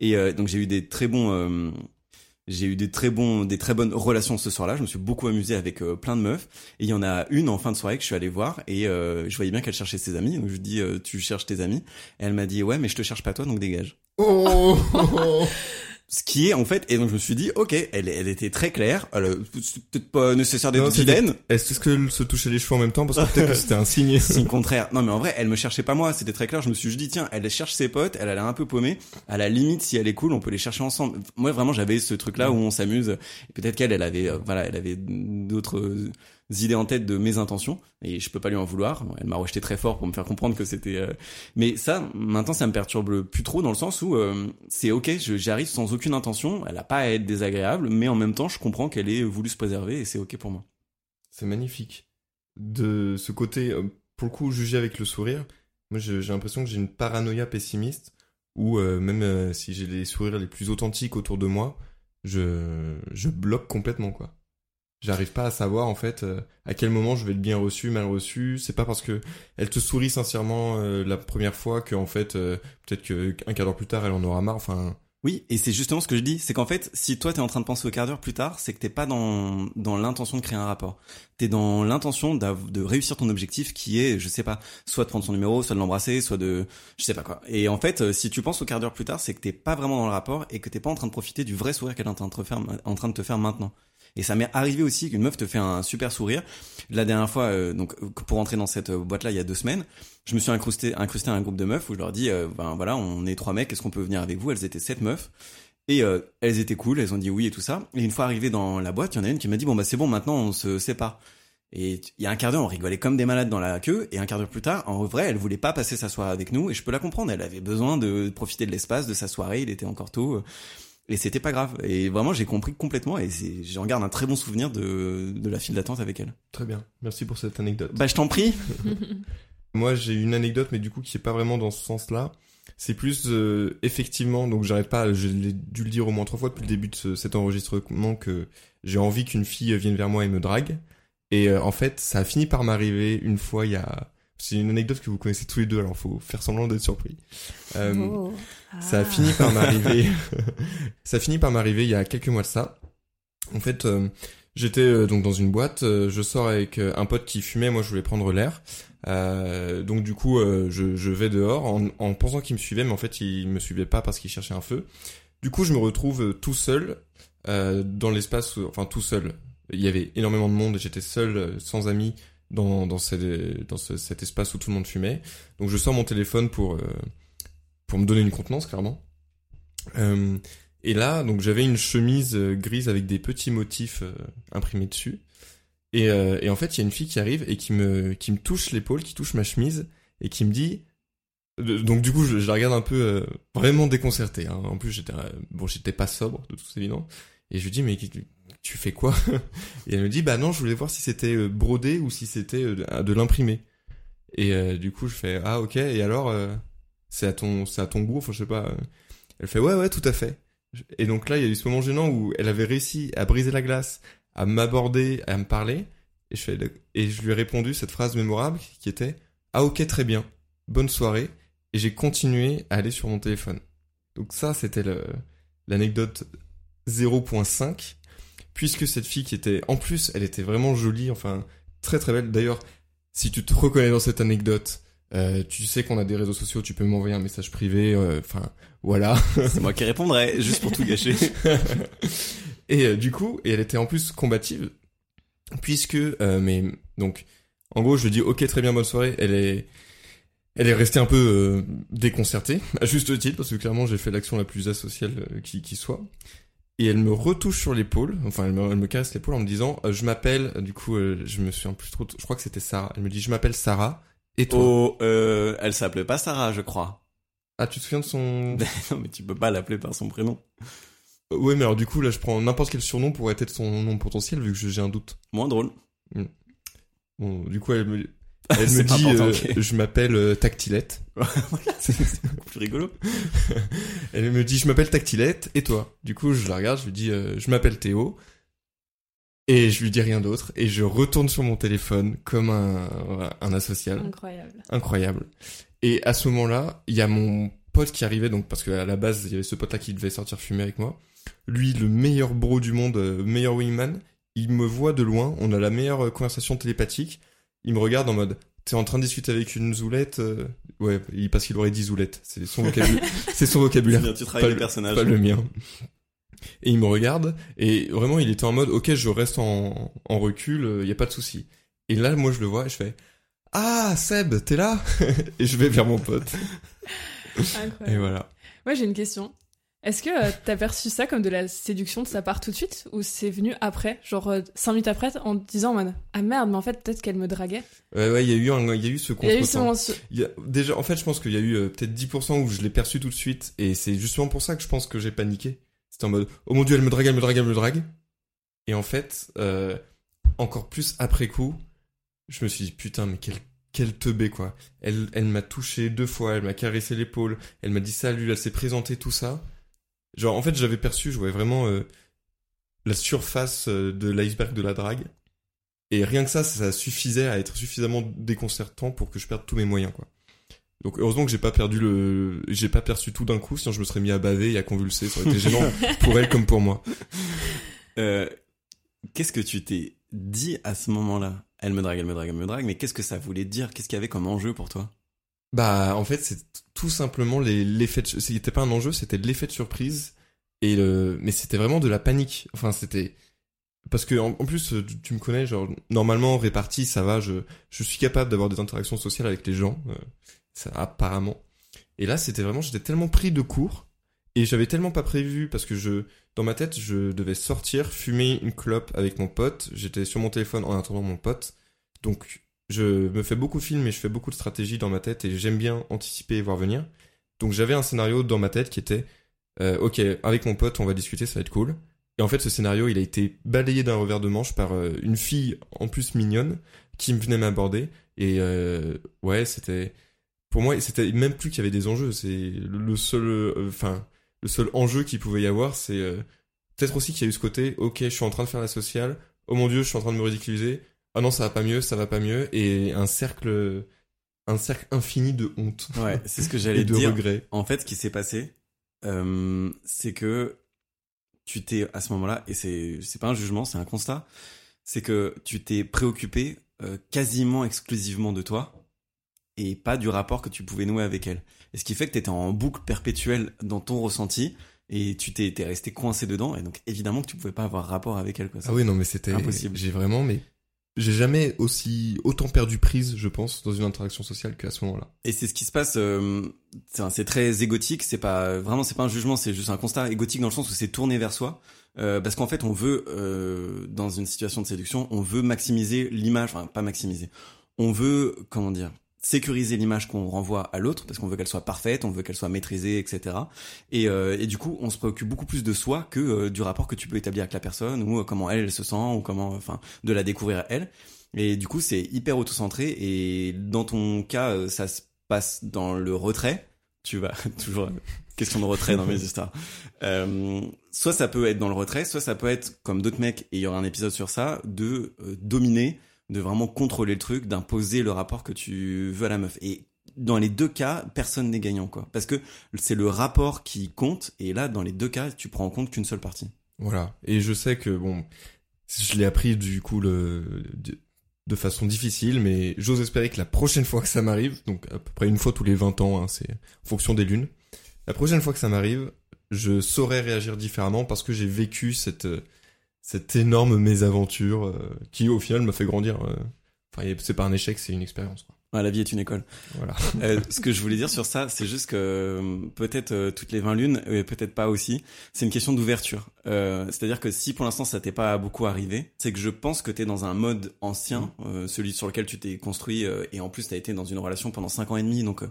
Et donc j'ai eu des très bons j'ai eu des très bons, des très bonnes relations ce soir-là. Je me suis beaucoup amusé avec euh, plein de meufs. Et il y en a une en fin de soirée que je suis allé voir et euh, je voyais bien qu'elle cherchait ses amis. Donc je lui dis, euh, tu cherches tes amis Et elle m'a dit, ouais, mais je te cherche pas toi, donc dégage. Oh [LAUGHS] ce qui est en fait et donc je me suis dit ok elle elle était très claire elle peut-être pas nécessaire d'être vilaine. est-ce qu'elle se touchait les cheveux en même temps parce que peut-être que c'était un signe [LAUGHS] signe contraire. Non mais en vrai elle me cherchait pas moi c'était très clair. Je me suis dit tiens elle cherche ses potes elle a l'air un peu paumée. À la limite si elle est cool on peut les chercher ensemble. Moi vraiment j'avais ce truc là où on s'amuse. Peut-être qu'elle elle avait euh, voilà elle avait d'autres idées en tête de mes intentions et je peux pas lui en vouloir. elle m'a rejeté très fort pour me faire comprendre que c'était. Euh, mais ça, maintenant, ça me perturbe plus trop dans le sens où euh, c'est ok, j'arrive sans aucune intention. Elle a pas à être désagréable, mais en même temps, je comprends qu'elle ait voulu se préserver et c'est ok pour moi. C'est magnifique. De ce côté, euh, pour le coup, juger avec le sourire. Moi, j'ai l'impression que j'ai une paranoïa pessimiste où même si j'ai les sourires les plus authentiques autour de moi, je je bloque complètement quoi j'arrive pas à savoir en fait euh, à quel moment je vais être bien reçu, mal reçu. C'est pas parce que elle te sourit sincèrement euh, la première fois que en fait euh, peut-être qu'un quart d'heure plus tard elle en aura marre. Enfin. Oui, et c'est justement ce que je dis, c'est qu'en fait, si toi t'es en train de penser au quart d'heure plus tard, c'est que t'es pas dans dans l'intention de créer un rapport. T'es dans l'intention de réussir ton objectif, qui est, je sais pas, soit de prendre son numéro, soit de l'embrasser, soit de, je sais pas quoi. Et en fait, si tu penses au quart d'heure plus tard, c'est que t'es pas vraiment dans le rapport et que t'es pas en train de profiter du vrai sourire qu'elle est en train de te faire, en train de te faire maintenant. Et ça m'est arrivé aussi qu'une meuf te fait un super sourire. La dernière fois, euh, donc pour entrer dans cette euh, boîte-là, il y a deux semaines, je me suis incrusté, incrusté à un groupe de meufs où je leur dis, euh, ben voilà, on est trois mecs, est-ce qu'on peut venir avec vous? Elles étaient sept meufs. Et elles étaient cool, elles ont dit oui et tout ça. Et une fois arrivé dans la boîte, il y en a une qui m'a dit bon bah c'est bon, maintenant on se sépare. Et il y a un quart d'heure, on rigolait comme des malades dans la queue, et un quart d'heure plus tard, en vrai, elle voulais pas passer sa soirée avec nous, et je peux la comprendre, elle avait besoin de profiter de l'espace, de sa soirée, il était encore tôt. Et c'était pas grave. Et vraiment, j'ai compris complètement et j'en garde un très bon souvenir de, de la file d'attente avec elle. Très bien. Merci pour cette anecdote. Bah, je t'en prie. [LAUGHS] Moi, j'ai une anecdote, mais du coup, qui est pas vraiment dans ce sens-là. C'est plus, euh, effectivement, donc j'arrête pas, j'ai dû le dire au moins trois fois depuis le début de cet enregistrement que j'ai envie qu'une fille vienne vers moi et me drague. Et euh, en fait, ça a fini par m'arriver une fois il y a c'est une anecdote que vous connaissez tous les deux, alors faut faire semblant d'être surpris. Euh, oh. Ça a fini par m'arriver. [LAUGHS] [LAUGHS] ça a fini par m'arriver il y a quelques mois de ça. En fait, euh, j'étais euh, donc dans une boîte. je sors avec un pote qui fumait. Moi, je voulais prendre l'air. donc du coup, je, je, vais dehors en, en pensant qu'il me suivait, mais en fait, il me suivait pas parce qu'il cherchait un feu. Du coup, je me retrouve tout seul dans l'espace, enfin tout seul. Il y avait énormément de monde. J'étais seul, sans amis dans, dans, cet espace où tout le monde fumait. Donc je sors mon téléphone pour, euh, pour me donner une contenance, clairement. Euh, et là, donc j'avais une chemise euh, grise avec des petits motifs imprimés dessus. Et, et en fait, il y a une fille qui arrive et qui me, qui me touche l'épaule, qui touche ma chemise et qui me dit... Donc du coup, je, la regarde un peu vraiment déconcerté. Hein. En plus, j'étais bon, j'étais pas sobre, de toute évidence. Et je lui dis mais tu fais quoi [LAUGHS] Et elle me dit, bah non, je voulais voir si c'était euh, brodé ou si c'était euh, de l'imprimé. Et euh, du coup, je fais, ah ok, et alors, c'est à ton, à ton goût, enfin je sais pas. Elle fait, ouais, ouais, tout à fait. Et donc là, il y a eu ce moment gênant où elle avait réussi à briser la glace, à m'aborder, à me parler. Et je, fais, et je lui ai répondu cette phrase mémorable qui était, ah ok, très bien, bonne soirée. Et j'ai continué à aller sur mon téléphone. Donc ça, c'était l'anecdote 0.5. puisque cette fille qui était, en plus, elle était vraiment jolie, enfin, très très belle. D'ailleurs, si tu te reconnais dans cette anecdote, euh, tu sais qu'on a des réseaux sociaux, tu peux m'envoyer un message privé, euh, enfin, voilà. [LAUGHS] C'est moi qui répondrai, juste pour tout gâcher. [LAUGHS] et euh, du coup, et elle était en plus combative, puisque, euh, mais, donc, en gros, je lui dis, ok, très bien, bonne soirée, elle est, elle est restée un peu euh, déconcertée, à juste titre, parce que clairement j'ai fait l'action la plus asociale euh, qui, qui soit. Et elle me retouche sur l'épaule, enfin elle me, elle me caresse l'épaule en me disant euh, je m'appelle, du coup euh, je me souviens plus trop, je crois que c'était Sarah. Elle me dit je m'appelle Sarah et toi Oh, euh, elle s'appelait pas Sarah, je crois. Ah tu te souviens de son [LAUGHS] non, mais tu peux pas l'appeler par son prénom. Ouais mais alors du coup là je prends n'importe quel surnom pour être son nom potentiel vu que j'ai un doute. Moins drôle. Bon du coup elle me elle me C'est dit euh, ok. je m'appelle euh, Tactilette. [LAUGHS] C'est beaucoup plus rigolo. [LAUGHS] Elle me dit je m'appelle Tactilette et toi? Du coup je la regarde, je lui dis euh, je m'appelle Théo et je lui dis rien d'autre et je retourne sur mon téléphone comme un voilà, un asocial Incroyable. incroyable. Et à ce moment-là, il y a mon pote qui arrivait donc parce qu'à la base il y avait ce pote là qui devait sortir fumer avec moi. Lui le meilleur bro du monde, euh, meilleur wingman, il me voit de loin, on a la meilleure euh, conversation télépathique. Il me regarde en mode T'es en train de discuter avec une zoulette euh Ouais, il- parce qu'il aurait dit zoulette. C'est son vocabulaire. [LAUGHS] c'est son vocabulaire Bien, tu travailles les le- personnages. pas le mien. Et il me regarde, et vraiment, il était en mode, ok, je reste en, en recul, il y a pas de souci. Et là, moi, je le vois, et je fais, ah, Seb, t'es là? [LAUGHS] et je vais vers mon pote. Et Incroyable. voilà. Moi, j'ai une question. Est-ce que euh, t'as perçu ça comme de la séduction de sa part tout de suite ou c'est venu après, genre euh, cinq minutes après, en te disant mode ah merde, mais en fait peut-être qu'elle me draguait? Ouais, ouais, il y a eu un, il y a eu ce contretemps. ce- déjà, en fait, je pense qu'il y a eu euh, peut-être 10% où je l'ai perçu tout de suite, et c'est justement pour ça que je pense que j'ai paniqué. C'était en mode, oh mon dieu, elle me drague, elle me drague, elle me drague. Et en fait, euh, encore plus après coup, je me suis dit, putain, mais quel, quel teubé, quoi. Elle, elle m'a touché deux fois, elle m'a caressé l'épaule, elle m'a dit salut, elle s'est présentée, tout ça. Genre, en fait, j'avais perçu, je voyais vraiment euh, la surface euh, de l'iceberg de la drague. Et rien que ça, ça suffisait à être suffisamment déconcertant pour que je perde tous mes moyens, quoi. Donc heureusement que j'ai pas perdu le, j'ai pas perçu tout d'un coup, sinon je me serais mis à baver et à convulser, ça aurait été gênant [LAUGHS] pour elle comme pour moi. Euh, qu'est-ce que tu t'es dit à ce moment-là? Elle me drague, elle me drague, elle me drague, mais qu'est-ce que ça voulait dire? Qu'est-ce qu'il y avait comme enjeu pour toi? Bah en fait c'est tout simplement l'effet, de... c'était pas un enjeu, c'était de l'effet de surprise et le, mais c'était vraiment de la panique. Enfin c'était parce que en, plus tu, tu me connais, genre normalement réparti ça va, je je suis capable d'avoir des interactions sociales avec les gens, euh, ça apparemment. Et là c'était vraiment, j'étais tellement pris de court et j'avais tellement pas prévu parce que je dans ma tête je devais sortir, fumer une clope avec mon pote, j'étais sur mon téléphone en attendant mon pote, donc je me fais beaucoup de films et je fais beaucoup de stratégies dans ma tête et j'aime bien anticiper et voir venir. Donc j'avais un scénario dans ma tête qui était euh, ok avec mon pote on va discuter ça va être cool. Et en fait ce scénario il a été balayé d'un revers de manche par euh, une fille en plus mignonne qui venait m'aborder et euh, ouais c'était pour moi c'était même plus qu'il y avait des enjeux c'est le le seul euh, enfin le seul enjeu qu'il pouvait y avoir c'est euh, peut-être aussi qu'il y a eu ce côté ok je suis en train de faire la sociale oh mon dieu je suis en train de me ridiculiser ah non ça va pas mieux ça va pas mieux et un cercle un cercle infini de honte Ouais, c'est ce que [LAUGHS] j'allais de dire. regret En fait, ce qui s'est passé, euh, c'est que tu t'es à ce moment-là, et c'est c'est pas un jugement, c'est un constat, c'est que tu t'es préoccupé euh, quasiment exclusivement de toi et pas du rapport que tu pouvais nouer avec elle. Et ce qui fait que t'étais en boucle perpétuelle dans ton ressenti et tu t'es t'es resté coincé dedans et donc évidemment que tu pouvais pas avoir rapport avec elle. Quoi. ah oui non mais c'était Impossible. j'ai vraiment mais j'ai jamais aussi autant perdu prise je pense dans une interaction sociale qu'à ce moment-là Et c'est ce qui se passe. euh, c'est très égotique. C'est pas vraiment, c'est pas un jugement. C'est juste un constat égotique dans le sens où c'est tourné vers soi. Euh, parce qu'en fait, on veut euh, dans une situation de séduction, on veut maximiser l'image. Enfin, pas maximiser. On veut comment dire sécuriser l'image qu'on renvoie à l'autre parce qu'on veut qu'elle soit parfaite, on veut qu'elle soit maîtrisée, etc. Et, euh, et du coup, on se préoccupe beaucoup plus de soi que euh, du rapport que tu peux établir avec la personne ou euh, comment elle, se sent ou comment, enfin, de la découvrir elle. Et du coup, c'est hyper auto-centré. Et dans ton cas, euh, ça se passe dans le retrait. Tu vas [LAUGHS] toujours question de retrait dans mes histoires. Euh, soit ça peut être dans le retrait, soit ça peut être comme d'autres mecs. Et il y aura un épisode sur ça de dominer, de vraiment contrôler le truc, d'imposer le rapport que tu veux à la meuf. Et dans les deux cas, personne n'est gagnant, quoi. Parce que c'est le rapport qui compte. Et là, dans les deux cas, tu prends en compte qu'une seule partie. Voilà. Et je sais que bon, je l'ai appris du coup de, façon difficile, mais j'ose espérer que la prochaine fois que ça m'arrive, donc à peu près une fois tous les 20 ans, hein, c'est en fonction des lunes, la prochaine fois que ça m'arrive, je saurais réagir différemment parce que j'ai vécu cette cette énorme mésaventure euh, qui au final m'a fait grandir. euh. Enfin, c'est pas un échec, c'est une expérience. quoi. Ouais, la vie est une école. Voilà. [LAUGHS] Euh, ce que je voulais dire sur ça, c'est juste que euh, peut-être euh, toutes les 20 lunes, et peut-être pas aussi, c'est une question d'ouverture. Euh, C'est-à-dire que si pour l'instant ça t'est pas beaucoup arrivé, c'est que je pense que t'es dans un mode ancien, euh, celui sur lequel tu t'es construit, euh, et en plus t'as été dans une relation pendant 5 ans et demi, donc euh,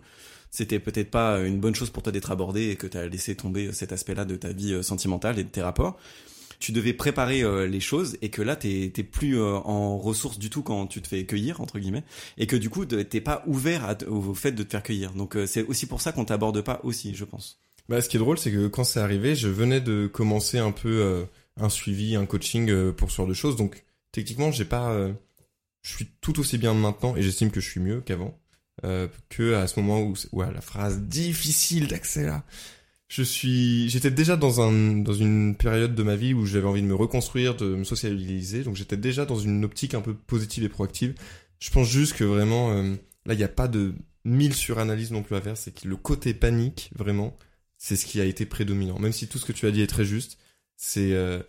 c'était peut-être pas une bonne chose pour toi d'être abordé et que t'as laissé tomber cet aspect-là de ta vie sentimentale et de tes rapports tu devais préparer euh, les choses et que là t'es t'es plus euh, en ressources du tout quand tu te fais cueillir entre guillemets et que du coup t'es pas ouvert au fait de te faire cueillir donc euh, c'est aussi pour ça qu'on t'aborde pas aussi je pense Bah, ce qui est drôle, c'est que quand c'est arrivé, je venais de commencer un peu un suivi, un coaching pour ce genre de choses. Donc, techniquement, j'ai pas, je suis tout aussi bien maintenant et j'estime que je suis mieux qu'avant, euh, que à ce moment où, ouais, la phrase difficile d'accès là. Je suis, j'étais déjà dans un, dans une période de ma vie où j'avais envie de me reconstruire, de me socialiser. Donc, j'étais déjà dans une optique un peu positive et proactive. Je pense juste que vraiment, euh, là, il n'y a pas de mille suranalyses non plus à faire. C'est que le côté panique, vraiment, c'est ce qui a été prédominant. Même si tout ce que tu as dit est très juste, c'est, euh,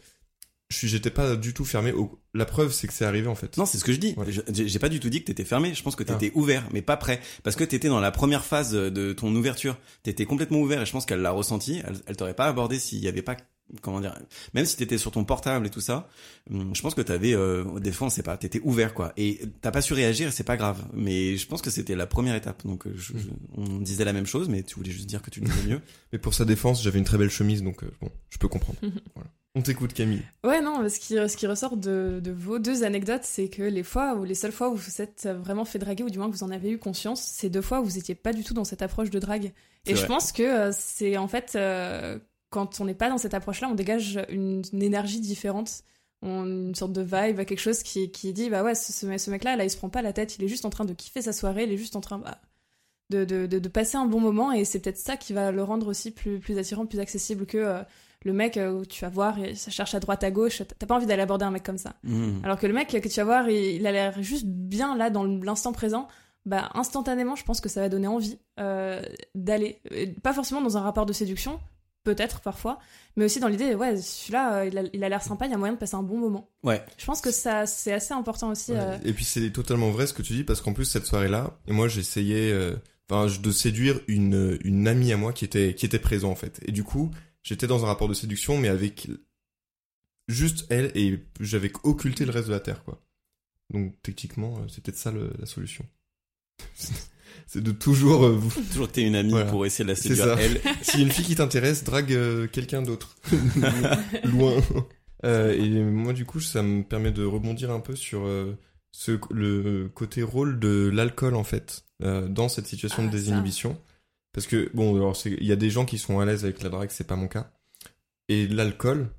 j'étais pas du tout fermé. Au... La preuve, c'est que c'est arrivé en fait. non c'est ce que je dis Ouais. J'ai pas du tout dit que t'étais fermé je pense que t'étais ouvert mais pas prêt parce que t'étais dans la première phase de ton ouverture t'étais complètement ouvert et je pense qu'elle l'a ressenti elle, elle t'aurait pas abordé s'il y avait pas comment dire même si t'étais sur ton portable et tout ça hum, je pense que t'avais euh, des fois on sait pas t'étais ouvert quoi et t'as pas su réagir c'est pas grave mais je pense que c'était la première étape donc euh, je- je- on disait la même chose mais tu voulais juste dire que tu le disais mieux [LAUGHS] Mais pour sa défense, j'avais une très belle chemise, donc euh, bon, je peux comprendre. [LAUGHS] voilà. On t'écoute, Camille. Ouais, non, ce qui, ce qui ressort de, de vos deux anecdotes, c'est que les fois ou les seules fois où vous vous êtes vraiment fait draguer, ou du moins que vous en avez eu conscience, c'est deux fois où vous étiez pas du tout dans cette approche de drague. Et je pense que euh, c'est en fait, euh, quand on n'est pas dans cette approche-là, on dégage une, une énergie différente. On, une sorte de vibe, quelque chose qui, qui dit, bah ouais, ce, ce, mec-là, là, il se prend pas la tête, il est juste en train de kiffer sa soirée, il est juste en train bah, de, de, de, de passer un bon moment, et c'est peut-être ça qui va le rendre aussi plus, plus attirant, plus accessible que euh, le mec euh, où tu vas voir, ça cherche à droite, à gauche, t'as pas envie d'aller aborder un mec comme ça. Hum. Alors que le mec que tu vas voir, il, il a l'air juste bien là dans l'instant présent. Bah instantanément, je pense que ça va donner envie euh, d'aller, pas forcément dans un rapport de séduction, peut-être parfois, mais aussi dans l'idée, ouais, celui-là, euh, il a- l'air sympa, il y a moyen de passer un bon moment. ouais Je pense que ça, c'est assez important aussi. Ouais. euh, Et puis c'est totalement vrai ce que tu dis parce qu'en plus cette soirée-là, moi j'essayais, euh, de séduire une une amie à moi qui était qui était présente en fait. Et du coup, j'étais dans un rapport de séduction, mais avec juste elle et j'avais occulté le reste de la terre quoi. Donc techniquement, euh, c'est peut-être ça le- la solution. [LAUGHS] c'est de toujours euh, vous. toujours que t'es une amie Voilà. pour essayer de la C'est séduire ça. elle [LAUGHS] Si une fille qui t'intéresse, drague euh, quelqu'un d'autre. [LAUGHS] Loin. [LAUGHS] Euh, et moi, du coup, ça me permet de rebondir un peu sur euh, ce, le côté rôle de l'alcool, en fait, euh, dans cette situation Ah, de ça. désinhibition. Parce que, bon, alors, c'est- il y a des gens qui sont à l'aise avec la drague, c'est pas mon cas. Et l'alcool,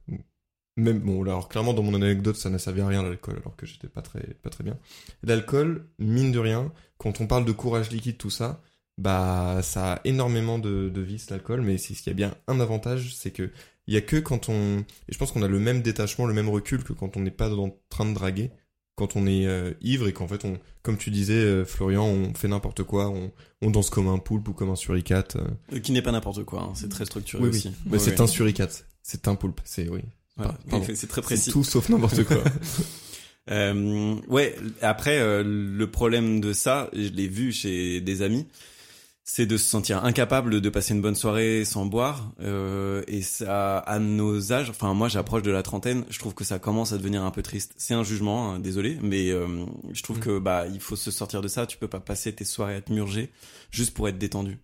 même, bon, alors, clairement, dans mon anecdote, ça n'a servi à rien, l'alcool, alors que j'étais pas très, pas très bien. L'alcool, mine de rien, quand on parle de courage liquide, tout ça, bah ça a énormément de, de vices l'alcool mais c'est ce qui a bien un avantage c'est que il y a que quand on et je pense qu'on a le même détachement le même recul que quand on n'est pas en train de draguer quand on est euh, ivre et qu'en fait on comme tu disais euh, Florian on fait n'importe quoi on, on danse comme un poulpe ou comme un suricate euh. Qui n'est pas n'importe quoi hein, c'est très structuré oui aussi. Oui mais c'est un suricate c'est un poulpe c'est oui. Voilà. C'est très précis. tout sauf n'importe quoi [LAUGHS] Euh, ouais, après euh, le problème de ça, je l'ai vu chez des amis, c'est de se sentir incapable de passer une bonne soirée sans boire. Euh, et ça, à nos âges, enfin moi j'approche de la trentaine, je trouve que ça commence à devenir un peu triste. C'est un jugement, hein, désolé, mais euh, je trouve Mm. que bah il faut se sortir de ça. Tu peux pas passer tes soirées à te murger juste pour être détendu.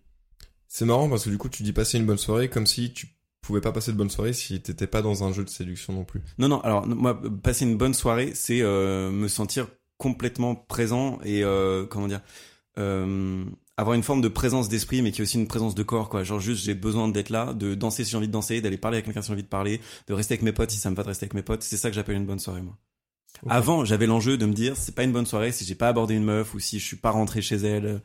c'est marrant parce que du coup tu dis passer une bonne soirée comme si tu pouvais pas passer de bonne soirée si t'étais pas dans un jeu de séduction non plus Non, non. Alors moi, passer une bonne soirée, c'est euh, me sentir complètement présent et euh, comment dire, euh, avoir une forme de présence d'esprit, mais qui est aussi une présence de corps, quoi. Genre juste, j'ai besoin d'être là, de danser si j'ai envie de danser, d'aller parler avec quelqu'un si j'ai envie de parler, de rester avec mes potes si ça me va de rester avec mes potes. C'est ça que j'appelle une bonne soirée, moi. Avant, j'avais l'enjeu de me dire, c'est pas une bonne soirée si j'ai pas abordé une meuf ou si je suis pas rentré chez elle. euh,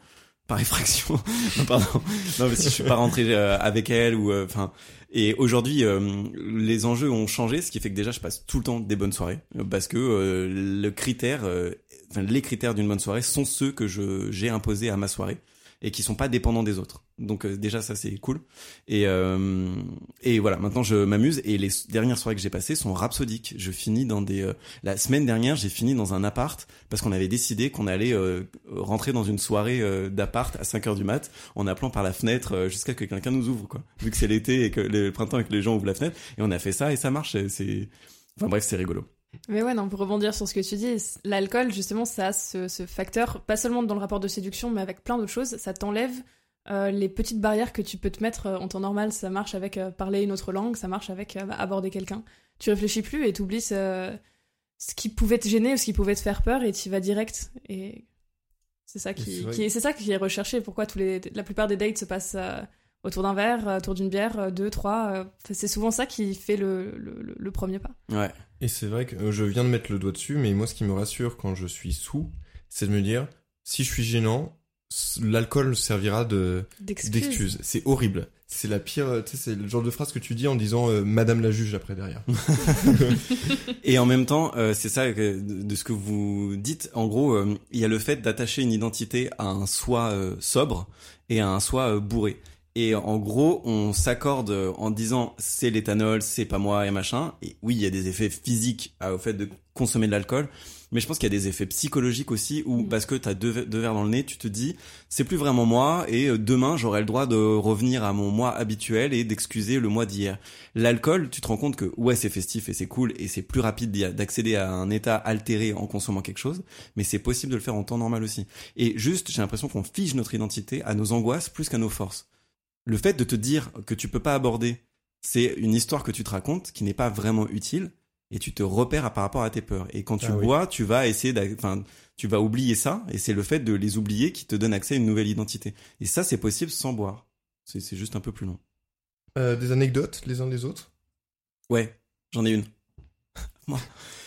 par effraction, [LAUGHS] non pardon, non mais si je suis pas rentré euh, avec elle ou euh, enfin Et aujourd'hui, euh, les enjeux ont changé, ce qui fait que déjà, je passe tout le temps des bonnes soirées, parce que euh, le critère, euh, enfin, les critères d'une bonne soirée sont ceux que je j'ai imposés à ma soirée et qui sont pas dépendants des autres. Donc euh, déjà ça c'est cool. Et euh, et voilà, maintenant je m'amuse et les dernières soirées que j'ai passées sont rhapsodiques. Je finis dans des euh, la semaine dernière, j'ai fini dans un appart parce qu'on avait décidé qu'on allait euh, rentrer dans une soirée euh, d'appart à 5 heures du mat en appelant par la fenêtre euh, jusqu'à que quelqu'un nous ouvre quoi. Vu que c'est l'été et que le printemps et que les gens ouvrent la fenêtre et on a fait ça et ça marche, c'est enfin bref, c'est rigolo. Mais ouais, non, pour rebondir sur ce que tu dis, l'alcool, justement, ça a ce, ce facteur, pas seulement dans le rapport de séduction, mais avec plein d'autres choses, ça t'enlève euh, les petites barrières que tu peux te mettre euh, en temps normal. Ça marche avec euh, parler une autre langue, ça marche avec euh, aborder quelqu'un. Tu réfléchis plus et t'oublies ce, ce qui pouvait te gêner ou ce qui pouvait te faire peur et tu vas direct. Et c'est ça qui, c'est ça qui est recherché. Pourquoi tous les, la plupart des dates se passent autour d'un verre, euh, autour d'une bière, euh, deux, trois. euh, c'est souvent ça qui fait le, le, le- premier pas. Ouais. Et c'est vrai que je viens de mettre le doigt dessus, mais moi, ce qui me rassure quand je suis sous, c'est de me dire, si je suis gênant, l'alcool servira de d'excuse. C'est horrible. C'est la pire, tu sais, c'est le genre de phrase que tu dis en disant euh, Madame la juge après derrière. [LAUGHS] [LAUGHS] Et en même temps, euh, c'est ça que- de ce que vous dites. En gros, euh, il y a le fait d'attacher une identité à un soi euh, sobre et à un soi euh, bourré. Et en gros, on s'accorde en disant c'est l'éthanol, c'est pas moi et machin. Et oui, il y a des effets physiques au fait de consommer de l'alcool, mais je pense qu'il y a des effets psychologiques aussi où Mm. parce que t'as deux, deux verres dans le nez, tu te dis c'est plus vraiment moi et euh, demain j'aurai le droit de revenir à mon moi habituel et d'excuser le moi d'hier. L'alcool, tu te rends compte que ouais c'est festif et c'est cool et c'est plus rapide d'accéder à un état altéré en consommant quelque chose, mais c'est possible de le faire en temps normal aussi. Et juste, j'ai l'impression qu'on fige notre identité à nos angoisses plus qu'à nos forces. Le fait de te dire que tu peux pas aborder, c'est une histoire que tu te racontes qui n'est pas vraiment utile et tu te repères à- par rapport à tes peurs. Et quand tu Ah oui. bois, tu vas essayer, enfin, tu vas oublier ça et c'est le fait de les oublier qui te donne accès à une nouvelle identité. Et ça, c'est possible sans boire. C'est c'est juste un peu plus long. Euh, des anecdotes les uns des autres? Ouais, j'en ai une. [LAUGHS]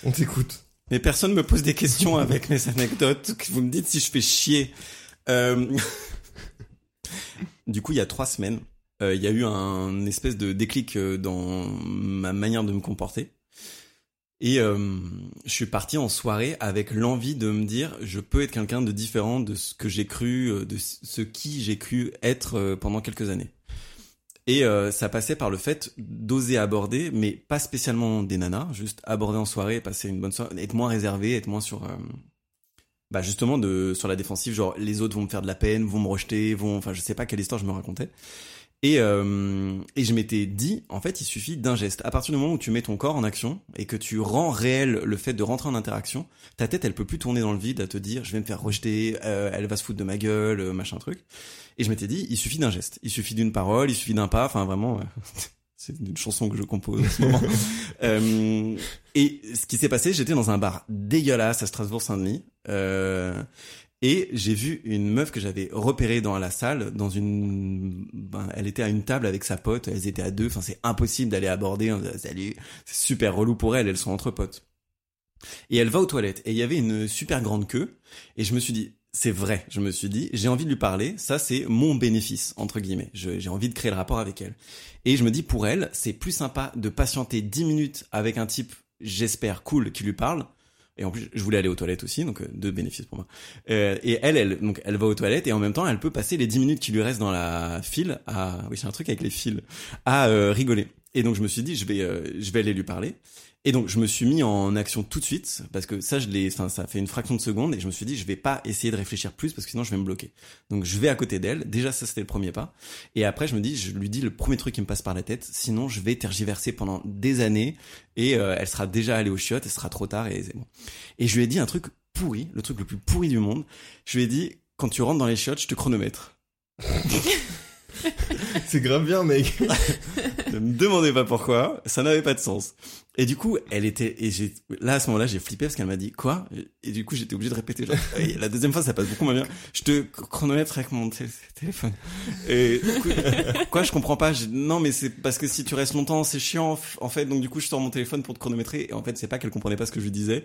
On t'écoute. Mais personne me pose des questions avec mes anecdotes. Vous me dites si je fais chier. Euh, du coup, il y a trois semaines, euh, il y a eu un espèce de déclic euh, dans ma manière de me comporter. Et euh, je suis parti en soirée avec l'envie de me dire, je peux être quelqu'un de différent de ce que j'ai cru, de ce qui j'ai cru être pendant quelques années. Et ça passait par le fait d'oser aborder, mais pas spécialement des nanas, juste aborder en soirée, passer une bonne soirée, être moins réservé, être moins sur, bah justement de sur la défensive, genre les autres vont me faire de la peine, vont me rejeter, vont, enfin je sais pas quelle histoire je me racontais. Et euh, et je m'étais dit, en fait, il suffit d'un geste. À partir du moment où tu mets ton corps en action et que tu rends réel le fait de rentrer en interaction, ta tête elle peut plus tourner dans le vide à te dire, je vais me faire rejeter, euh, elle va se foutre de ma gueule, euh, machin truc. Et je m'étais dit, il suffit d'un geste, il suffit d'une parole, il suffit d'un pas, enfin vraiment, euh, [LAUGHS] c'est une chanson que je compose en ce moment. [LAUGHS] Euh, et ce qui s'est passé, j'étais dans un bar dégueulasse à Strasbourg-Saint-Denis, euh, et j'ai vu une meuf que j'avais repérée dans la salle, dans une, ben, elle était à une table avec sa pote, elles étaient à deux, enfin c'est impossible d'aller aborder, salut, c'est super relou pour elles, elles sont entre potes. Et elle va aux toilettes, et il y avait une super grande queue, et je me suis dit, c'est vrai, je me suis dit, j'ai envie de lui parler, ça c'est mon bénéfice, entre guillemets. J'ai envie de créer le rapport avec elle. Et je me dis, pour elle, c'est plus sympa de patienter 10 minutes avec un type, j'espère, cool, qui lui parle. Et en plus, je voulais aller aux toilettes aussi, donc euh, deux bénéfices pour moi. Euh, et elle, elle, donc, elle va aux toilettes et en même temps, elle peut passer les 10 minutes qui lui restent dans la file à, oui, c'est un truc avec les à euh, rigoler. Et donc, je me suis dit, je vais, je vais aller lui parler. Et donc je me suis mis en action tout de suite parce que ça je l'ai enfin ça fait une fraction de seconde et je me suis dit je vais pas essayer de réfléchir plus parce que sinon je vais me bloquer. Donc je vais à côté d'elle, déjà ça c'était le premier pas et après je me dis je lui dis le premier truc qui me passe par la tête sinon je vais tergiverser pendant des années et euh, elle sera déjà allée au chiottes et ce sera trop tard et c'est bon. Et je lui ai dit un truc pourri, le truc le plus pourri du monde. Je lui ai dit quand tu rentres dans les chiottes, je te chronomètre. [LAUGHS] [LAUGHS] C'est grave bien, mec. [LAUGHS] ne me demandez pas pourquoi, ça n'avait pas de sens. Et du coup, elle était, et j'ai, là, à ce moment-là, j'ai flippé parce qu'elle m'a dit, quoi? Et du coup, j'étais obligé de répéter, genre, la deuxième fois, ça passe beaucoup moins bien. Je te chronomètre avec mon té- téléphone. Et, du coup, [LAUGHS] quoi, je comprends pas. Je- non, mais c'est parce que si tu restes longtemps, c'est chiant, en fait. Donc, du coup, je sors mon téléphone pour te chronométrer. Et en fait, c'est pas qu'elle comprenait pas ce que je lui disais.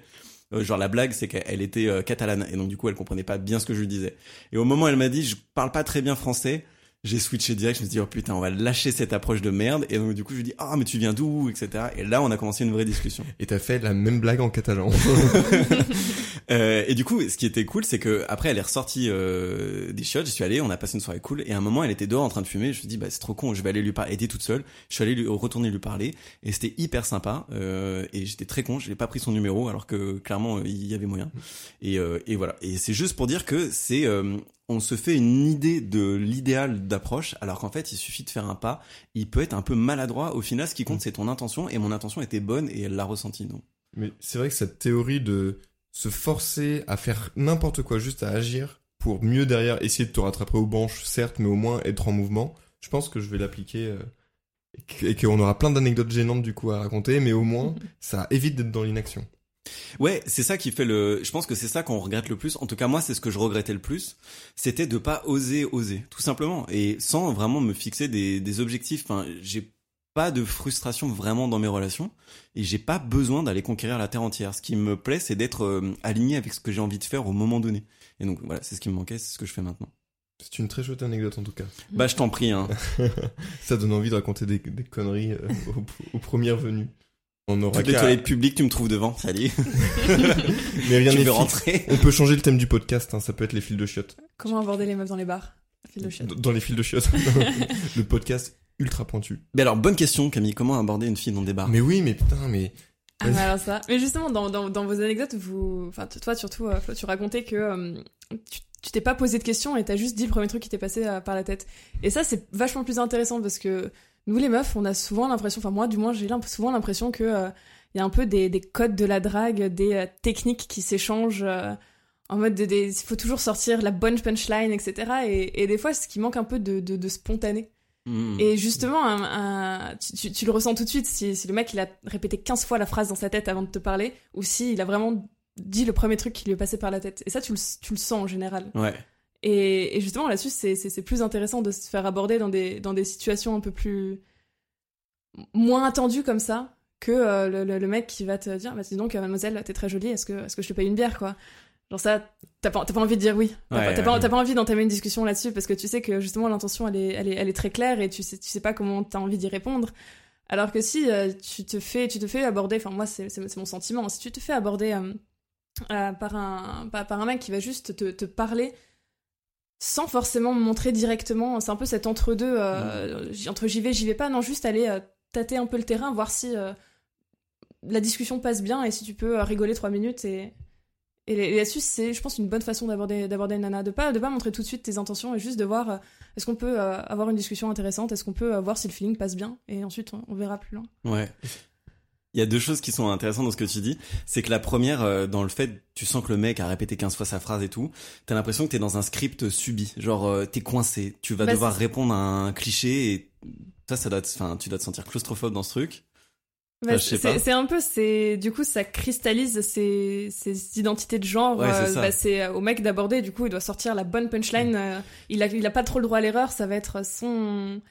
Euh, genre, la blague, c'est qu'elle était euh, catalane. Et donc, du coup, elle comprenait pas bien ce que je lui disais. Et au moment où elle m'a dit, je parle pas très bien français, j'ai switché direct, je me suis dit, oh putain, on va lâcher cette approche de merde. Et donc, du coup, je lui dis, ah, mais tu viens d'où, etc. Et là, on a commencé une vraie discussion. Et t'as fait la même blague en catalan. [LAUGHS] [LAUGHS] euh, et du coup, ce qui était cool, c'est que après, elle est ressortie euh, des chiottes, j'y suis allé, on a passé une soirée cool. Et à un moment, elle était dehors en train de fumer. Je me suis dit, bah, c'est trop con, je vais aller lui parler. Elle était toute seule. Je suis allé lui, retourner lui parler. Et c'était hyper sympa. Euh, et j'étais très con, je n'ai pas pris son numéro, alors que clairement, il y avait moyen. Et, euh, et voilà. Et c'est juste pour dire que c'est euh, on se fait une idée de l'idéal d'approche, alors qu'en fait, il suffit de faire un pas. Il peut être un peu maladroit. Au final, ce qui compte, mm. c'est ton intention. Et mon intention était bonne et elle l'a ressenti, non. Mais c'est vrai que cette théorie de se forcer à faire n'importe quoi, juste à agir, pour mieux derrière essayer de te rattraper aux branches, certes, mais au moins être en mouvement, je pense que je vais l'appliquer. Euh, et qu'on aura plein d'anecdotes gênantes du coup à raconter, mais au moins, [LAUGHS] ça évite d'être dans l'inaction. Ouais, c'est ça qui fait le. Je pense que c'est ça qu'on regrette le plus. En tout cas, moi, c'est ce que je regrettais le plus. C'était de pas oser, oser, tout simplement, et sans vraiment me fixer des, des objectifs. Enfin, j'ai pas de frustration vraiment dans mes relations et j'ai pas besoin d'aller conquérir la terre entière. Ce qui me plaît, c'est d'être euh, aligné avec ce que j'ai envie de faire au moment donné. Et donc voilà, c'est ce qui me manquait, c'est ce que je fais maintenant. C'est une très chouette anecdote en tout cas. Bah je t'en prie. Hein. [LAUGHS] ça donne envie de raconter des, des conneries euh, aux, aux premières venues. On aura Toutes les toilettes publiques, tu me trouves devant, salut. [LAUGHS] Mais rien n'est rentrer? On peut changer le thème du podcast, hein, ça peut être les fils de chiottes. Comment aborder les meufs dans les bars? Fils de chiottes. Dans les fils de chiottes. [LAUGHS] le podcast ultra pointu. Mais alors, bonne question Camille, comment aborder une fille dans des bars? Mais oui, mais putain, mais... Ah mais alors ça. Mais justement, dans, dans, dans vos anecdotes, vous, enfin toi surtout, euh, tu racontais que euh, tu t'es pas posé de questions et t'as juste dit le premier truc qui t'est passé euh, par la tête. Et ça, c'est vachement plus intéressant parce que nous les meufs, on a souvent l'impression, enfin moi du moins j'ai souvent l'impression que il euh, y a un peu des, des, codes de la drague, des euh, techniques qui s'échangent euh, en mode il faut toujours sortir la bonne punchline, etc. Et, et, des fois, ce qui manque un peu de, de, de spontané. Mmh. Et justement, un, tu, tu, le ressens tout de suite si, si, le mec il a répété 15 fois la phrase dans sa tête avant de te parler, ou si il a vraiment dit le premier truc qui lui est passé par la tête. Et ça, tu le, tu le sens en général. Ouais. Et, et justement, là-dessus, c'est plus intéressant de se faire aborder dans des, dans des situations un peu plus. moins attendues comme ça que euh, le, le, mec qui va te dire bah, dis donc, mademoiselle, t'es très jolie, est-ce que, est que je te paye une bière, quoi? Genre ça, t'as pas, pas envie de dire oui. T'as pas, pas, envie d'entamer une discussion là-dessus parce que tu sais que justement l'intention elle est, elle, est, elle est très claire et tu sais, tu sais pas comment t'as envie d'y répondre. Alors que si euh, tu te fais, tu te fais aborder, enfin moi c'est mon sentiment, si tu te fais aborder euh, euh, par un, par, un mec qui va juste te, te parler sans forcément me montrer directement. C'est un peu cet entre-deux, euh, entre j'y vais, j'y vais pas. Non, juste aller euh, tâter un peu le terrain, voir si euh, la discussion passe bien et si tu peux rigoler trois minutes. Et, et, là-dessus, c'est, je pense, une bonne façon d'aborder, d'aborder une nana. De pas, de pas montrer tout de suite tes intentions et juste de voir est-ce qu'on peut avoir une discussion intéressante, est-ce qu'on peut voir si le feeling passe bien. Et ensuite, on, on verra plus loin. Ouais. Il y a deux choses qui sont intéressantes dans ce que tu dis. C'est que la première, euh, dans le fait, tu sens que le mec a répété 15 fois sa phrase et tout, t'as l'impression que t'es dans un script subi. Genre, euh, t'es coincé. Tu vas bah, devoir répondre à un cliché et ça, ça doit enfin, tu dois te sentir claustrophobe dans ce truc. Bah, c'est un peu, c'est du coup, ça cristallise ses, ses identités de genre. Ouais, euh, bah, c'est au mec d'aborder. Du coup, il doit sortir la bonne punchline. Mm. il a, il a pas trop le droit à l'erreur. Ça va être son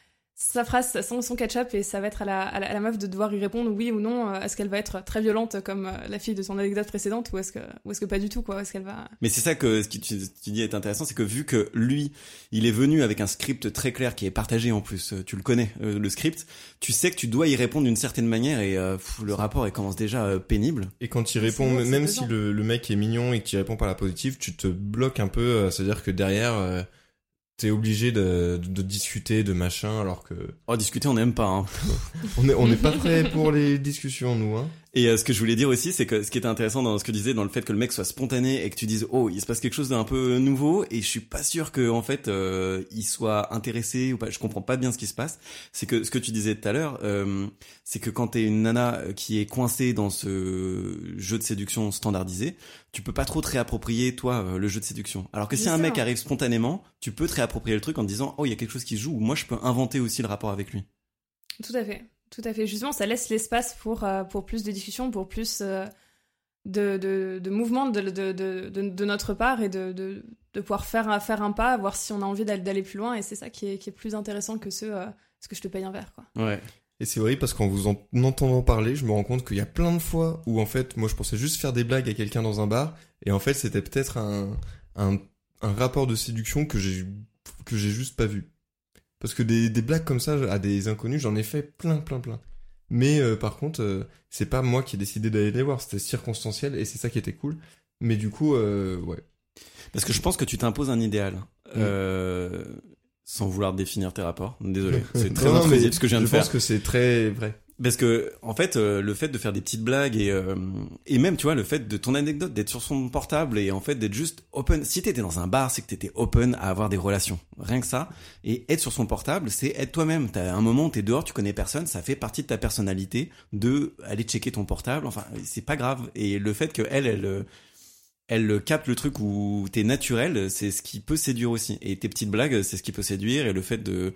sa phrase son, son catch-up et ça va être à la, à, la, meuf de devoir y répondre oui ou non. Euh, est-ce qu'elle va être très violente comme euh, la fille de son anecdote précédente ou est-ce que, ou est-ce que pas du tout quoi Est-ce qu'elle va Mais c'est ça que ce que tu, tu, dis est intéressant, c'est que vu que lui, il est venu avec un script très clair qui est partagé en plus, euh, tu le connais le script, tu sais que tu dois y répondre d'une certaine manière et le rapport il commence déjà pénible. Et quand il répond, même si le, le, mec est mignon et qu'il répond par la positive, tu te bloques un peu, c'est-à-dire que derrière t'es obligé de, de, discuter de machin alors que oh discuter on n'aime pas hein. on est on n'est pas [LAUGHS] prêt pour les discussions nous hein et euh, ce que je voulais dire aussi, c'est que ce qui était intéressant dans ce que tu disais, dans le fait que le mec soit spontané et que tu dises oh il se passe quelque chose d'un peu nouveau et je suis pas sûr que en fait euh, il soit intéressé ou pas. Je comprends pas bien ce qui se passe. C'est que ce que tu disais tout à l'heure, euh, c'est que quand t'es une nana qui est coincée dans ce jeu de séduction standardisé, tu peux pas trop te réapproprier toi le jeu de séduction. Alors que si un mec arrive spontanément, tu peux te réapproprier le truc en te disant oh il y a quelque chose qui joue ou moi je peux inventer aussi le rapport avec lui. Tout à fait. Tout à fait. Justement, ça laisse l'espace pour, euh, pour plus de discussions, pour plus euh, de, de, de mouvements de, de, de, de, notre part et de, de, de pouvoir faire, faire un pas, voir si on a envie d'aller plus loin. Et c'est ça qui est, qui est plus intéressant que ce, euh, ce que je te paye un verre. Quoi. Ouais. Et c'est vrai parce qu'en vous en entendant parler, je me rends compte qu'il y a plein de fois où en fait, moi je pensais juste faire des blagues à quelqu'un dans un bar, et en fait c'était peut-être un, un, un rapport de séduction que j'ai que j'ai juste pas vu. Parce que des, des blagues comme ça à des inconnus, j'en ai fait plein, plein, plein. Mais euh, par contre, euh, c'est pas moi qui ai décidé d'aller les voir, c'était circonstanciel et c'est ça qui était cool. Mais du coup, euh, ouais. Parce que je pense que tu t'imposes un idéal. Euh, sans vouloir définir tes rapports. Désolé, [LAUGHS] c'est très Non, non, intrusif mais ce que je viens de je faire. pense que c'est très vrai. Parce que en fait, euh, le fait de faire des petites blagues et euh, et même tu vois le fait de ton anecdote d'être sur son portable et en fait d'être juste open. Si t'étais dans un bar, c'est que t'étais open à avoir des relations. Rien que ça. Et être sur son portable, c'est être toi-même. T'as un moment, t'es dehors, tu connais personne, ça fait partie de ta personnalité de aller checker ton portable. Enfin, c'est pas grave. Et le fait que elle, elle euh, elle capte le truc où t'es naturel, c'est ce qui peut séduire aussi. Et tes petites blagues, c'est ce qui peut séduire. Et le fait de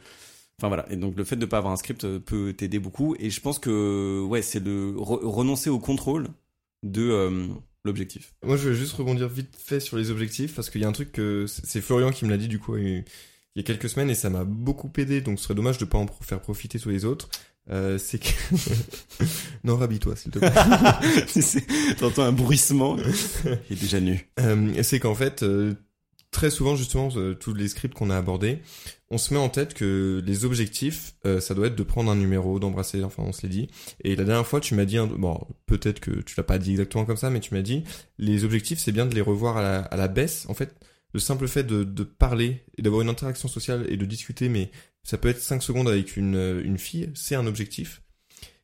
Enfin voilà, et donc le fait de pas avoir un script euh, peut t'aider beaucoup. Et je pense que ouais, c'est de re- renoncer au contrôle de euh, l'objectif. Moi, je vais juste rebondir vite fait sur les objectifs parce qu'il y a un truc que c'est Florian qui me l'a dit du coup il y a quelques semaines et ça m'a beaucoup aidé. Donc, ce serait dommage de pas en faire profiter tous les autres. Euh, c'est que [LAUGHS] non, rhabille-toi s'il te plaît. [LAUGHS] T'entends un bruissement, il est déjà nu. Euh, c'est qu'en fait, très souvent justement, euh, tous les scripts qu'on a abordés, on se met en tête que les objectifs, euh, ça doit être de prendre un numéro, d'embrasser, enfin on se l'est dit. Et la dernière fois, tu m'as dit, un- bon, peut-être que tu l'as pas dit exactement comme ça, mais tu m'as dit, les objectifs, c'est bien de les revoir à la, baisse. En fait, le simple fait de, de parler et d'avoir une interaction sociale et de discuter, mais ça peut être 5 secondes avec une, euh, une fille, c'est un objectif.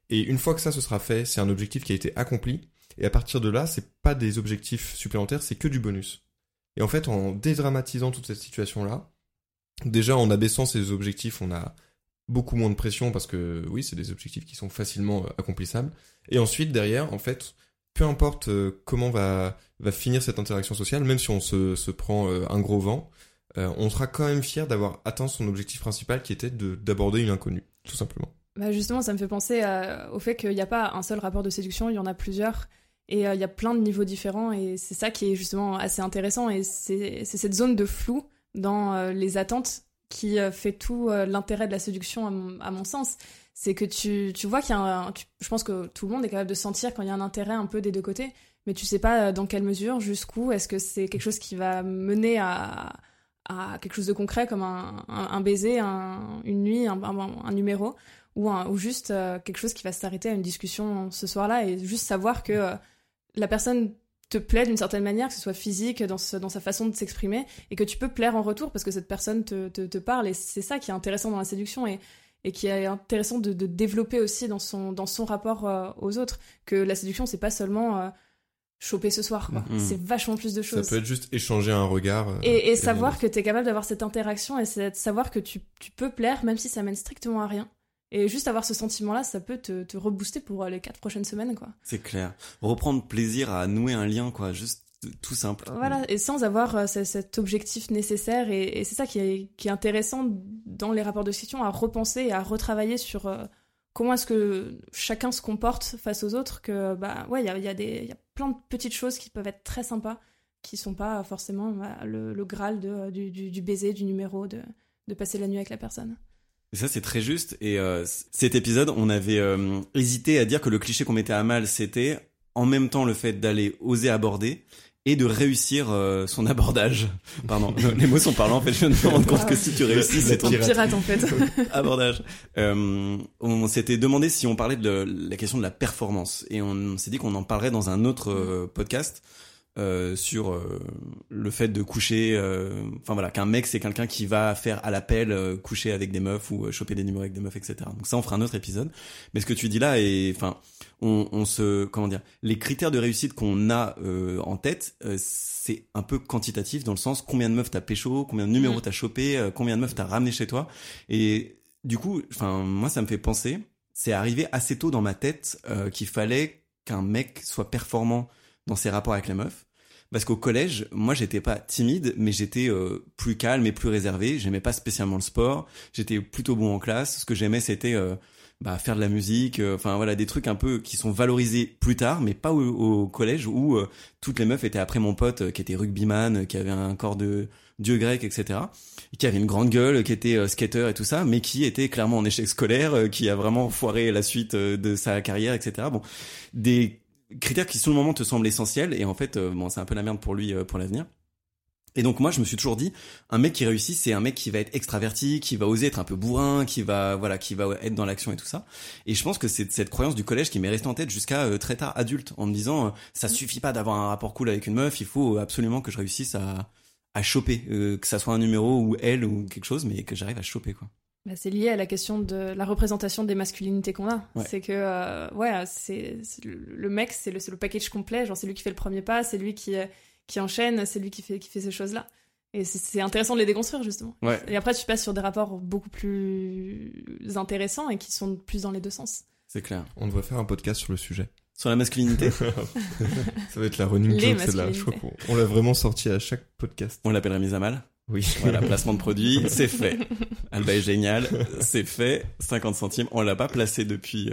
Et une fois que ça se sera fait, c'est un objectif qui a été accompli. Et à partir de là, c'est pas des objectifs supplémentaires, c'est que du bonus. Et en fait, en dédramatisant toute cette situation-là, déjà en abaissant ces objectifs, on a beaucoup moins de pression parce que oui, c'est des objectifs qui sont facilement euh, accomplissables. Et ensuite, derrière, en fait, peu importe euh, comment va, va finir cette interaction sociale, même si on se, se prend euh, un gros vent, on sera quand même fier d'avoir atteint son objectif principal qui était de d'aborder une inconnue, tout simplement. Bah justement, ça me fait penser au fait qu'il n'y a pas un seul rapport de séduction, il y en a plusieurs. Et euh, il y a plein de niveaux différents. Et c'est ça qui est justement assez intéressant. Et c'est cette zone de flou dans euh, les attentes qui euh, fait tout l'intérêt de la séduction, à mon, sens. C'est que tu, tu vois qu'il y a un. je pense que tout le monde est capable de sentir quand il y a un intérêt un peu des deux côtés. Mais tu sais pas dans quelle mesure, jusqu'où. Est-ce que c'est quelque chose qui va mener à, à quelque chose de concret comme un, un, baiser, un- une nuit, un, numéro ou, ou juste quelque chose qui va s'arrêter à une discussion ce soir-là et juste savoir que la personne te plaît d'une certaine manière, que ce soit physique, dans, ce- dans sa façon de s'exprimer, et que tu peux plaire en retour parce que cette personne te, te, te parle. Et c'est ça qui est intéressant dans la séduction et, et qui est intéressant de, de développer aussi dans son, dans son rapport euh, aux autres. Que la séduction, c'est pas seulement euh, choper ce soir, quoi. Mhm. C'est vachement plus de Ça choses. peut être juste échanger un regard. euh, Et, savoir que tu es capable d'avoir cette interaction et c'est de savoir que tu, tu peux plaire même si ça mène strictement à rien. Et juste avoir ce sentiment-là, ça peut te, te rebooster pour euh, les quatre prochaines semaines, quoi. C'est clair. Reprendre plaisir à nouer un lien, quoi, juste tout simple. Voilà, et sans avoir euh, ce- cet objectif nécessaire. Et, et c'est ça qui est, qui est intéressant dans les rapports de question, à repenser et à retravailler sur euh, comment est-ce que chacun se comporte face aux autres. Que, bah, ouais, il y a, il y, a y a plein de petites choses qui peuvent être très sympas, qui sont pas forcément bah, le, le graal de, du, du, du baiser, du numéro, de, de passer la nuit avec la personne. Et ça, c'est très juste. Et euh, cet épisode, on avait euh, hésité à dire que le cliché qu'on mettait à mal, c'était en même temps le fait d'aller oser aborder et de réussir euh, son abordage. [LAUGHS] Pardon, les mots sont parlants. En fait, je viens de me rendre compte que si tu réussis, c'est ton Pirate. Pirate, en fait. [LAUGHS] abordage. Euh, on s'était demandé si on parlait de la question de la performance et on s'est dit qu'on en parlerait dans un autre euh, podcast euh, sur euh, le fait de coucher. euh, Enfin voilà, qu'un mec c'est quelqu'un qui va faire à l'appel euh, coucher avec des meufs ou choper des numéros avec des meufs, etc. Donc ça, on fera un autre épisode. Mais ce que tu dis là est, enfin, on, on se, comment dire, les critères de réussite qu'on a euh, en tête, euh, c'est un peu quantitatif dans le sens combien de meufs t'as pécho, combien de numéros Mm. t'as chopé, euh, combien de meufs t'as ramené chez toi. Et du coup, enfin, moi, ça me fait penser, c'est arrivé assez tôt dans ma tête euh, qu'il fallait qu'un mec soit performant dans ses rapports avec les meufs. Parce qu'au collège, moi, j'étais pas timide, mais j'étais euh, plus calme et plus réservé. J'aimais pas spécialement le sport. J'étais plutôt bon en classe. Ce que j'aimais, c'était euh, bah, faire de la musique. euh, Enfin voilà, des trucs un peu qui sont valorisés plus tard, mais pas au, collège où euh, toutes les meufs étaient après mon pote euh, qui était rugbyman, euh, qui avait un corps de dieu grec, etc. Et qui avait une grande gueule, qui était skater et tout ça, mais qui était clairement en échec scolaire, qui a vraiment foiré la suite de sa carrière, etc. Bon, des critères qui sur le moment te semblent essentiels et en fait, euh, bon, c'est un peu la merde pour lui euh, pour l'avenir. Et donc moi je me suis toujours dit un mec qui réussit c'est un mec qui va être extraverti, qui va oser être un peu bourrin, qui va voilà, qui va être dans l'action et tout ça. Et je pense que c'est cette croyance du collège qui m'est restée en tête jusqu'à euh, très tard adulte en me disant euh, ça suffit pas d'avoir un rapport cool avec une meuf, il faut absolument que je réussisse à à choper euh, que ça soit un numéro ou elle ou quelque chose mais que j'arrive à choper quoi. Bah, c'est lié à la question de la représentation des masculinités qu'on a. C'est que, ouais, c'est le mec, c'est le, le, package complet. Genre, c'est lui qui fait le premier pas, c'est lui qui, qui enchaîne, c'est lui qui fait, qui fait ces choses-là. Et c'est intéressant de les déconstruire, justement. Et après, tu passes sur des rapports beaucoup plus intéressants et qui sont plus dans les deux sens. C'est clair. On devrait faire un podcast sur le sujet. Sur la masculinité [LAUGHS] Ça va être la running joke, celle-là. Je crois qu'on l'a vraiment sorti à chaque podcast. On l'appellerait mise à mal Oui. Voilà, [LAUGHS] placement de produit, c'est fait. Alba est génial, c'est fait. 50 centimes. On l'a pas placé depuis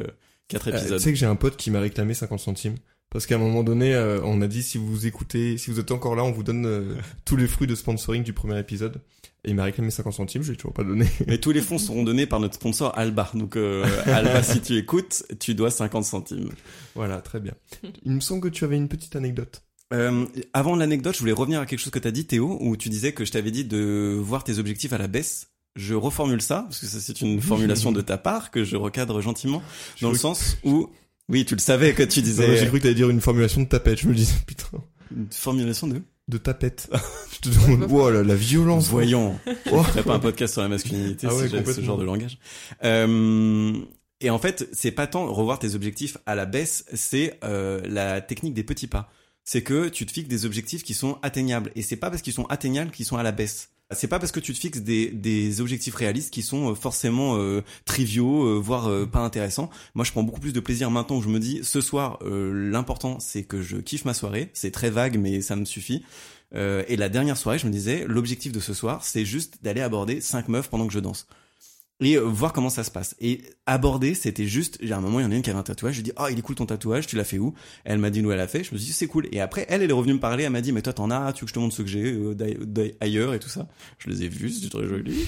4 euh, euh, épisodes. tu sais que j'ai un pote qui m'a réclamé 50 centimes. Parce qu'à un moment donné, euh, on a dit si vous écoutez, si vous êtes encore là, on vous donne euh, tous les fruits de sponsoring du premier épisode. Et il m'a réclamé 50 centimes, je l'ai toujours pas donné. [LAUGHS] Mais tous les fonds seront donnés par notre sponsor Alba. Donc euh, Alba, si tu écoutes, tu dois 50 centimes. Voilà, très bien. Il me semble que tu avais une petite anecdote. Euh, avant l'anecdote, je voulais revenir à quelque chose que tu as dit, Théo, où tu disais que je t'avais dit de voir tes objectifs à la baisse. Je reformule ça, parce que ça c'est une formulation de ta part que je recadre gentiment, dans le sens où oui, tu le savais que tu disais. J'ai cru que t'allais dire une formulation de tapette. Je me disais, [LAUGHS] putain. Une formulation de De tapette. [LAUGHS] je te demande, wow, la, violence. Voyons. Oh. pas un podcast sur la masculinité ah si j'avais ce genre de langage. Euh, et en fait, c'est pas tant revoir tes objectifs à la baisse, c'est euh, la technique des petits pas. C'est que tu te fixes des objectifs qui sont atteignables. Et c'est pas parce qu'ils sont atteignables qu'ils sont à la baisse. C'est pas parce que tu te fixes des, des objectifs réalistes qui sont euh, forcément euh, triviaux, euh, voire pas intéressants. Moi, je prends beaucoup plus de plaisir maintenant où je me dis, ce soir, l'important c'est que je kiffe ma soirée. C'est très vague, mais ça me suffit. et la dernière soirée, je me disais, l'objectif de ce soir, c'est juste d'aller aborder cinq meufs pendant que je danse et euh, voir comment ça se passe. Et aborder, c'était juste, j'ai un moment, il y en a une qui avait un tatouage, je lui dis, oh, il est cool ton tatouage, tu l'as fait où? Elle m'a dit où elle a fait, je me suis dit, c'est cool. Et après, elle, elle est revenue me parler, elle m'a dit, mais toi, t'en as, tu veux que je te montre ce que j'ai euh, ailleurs et tout ça? Je les ai vus, c'est très joli.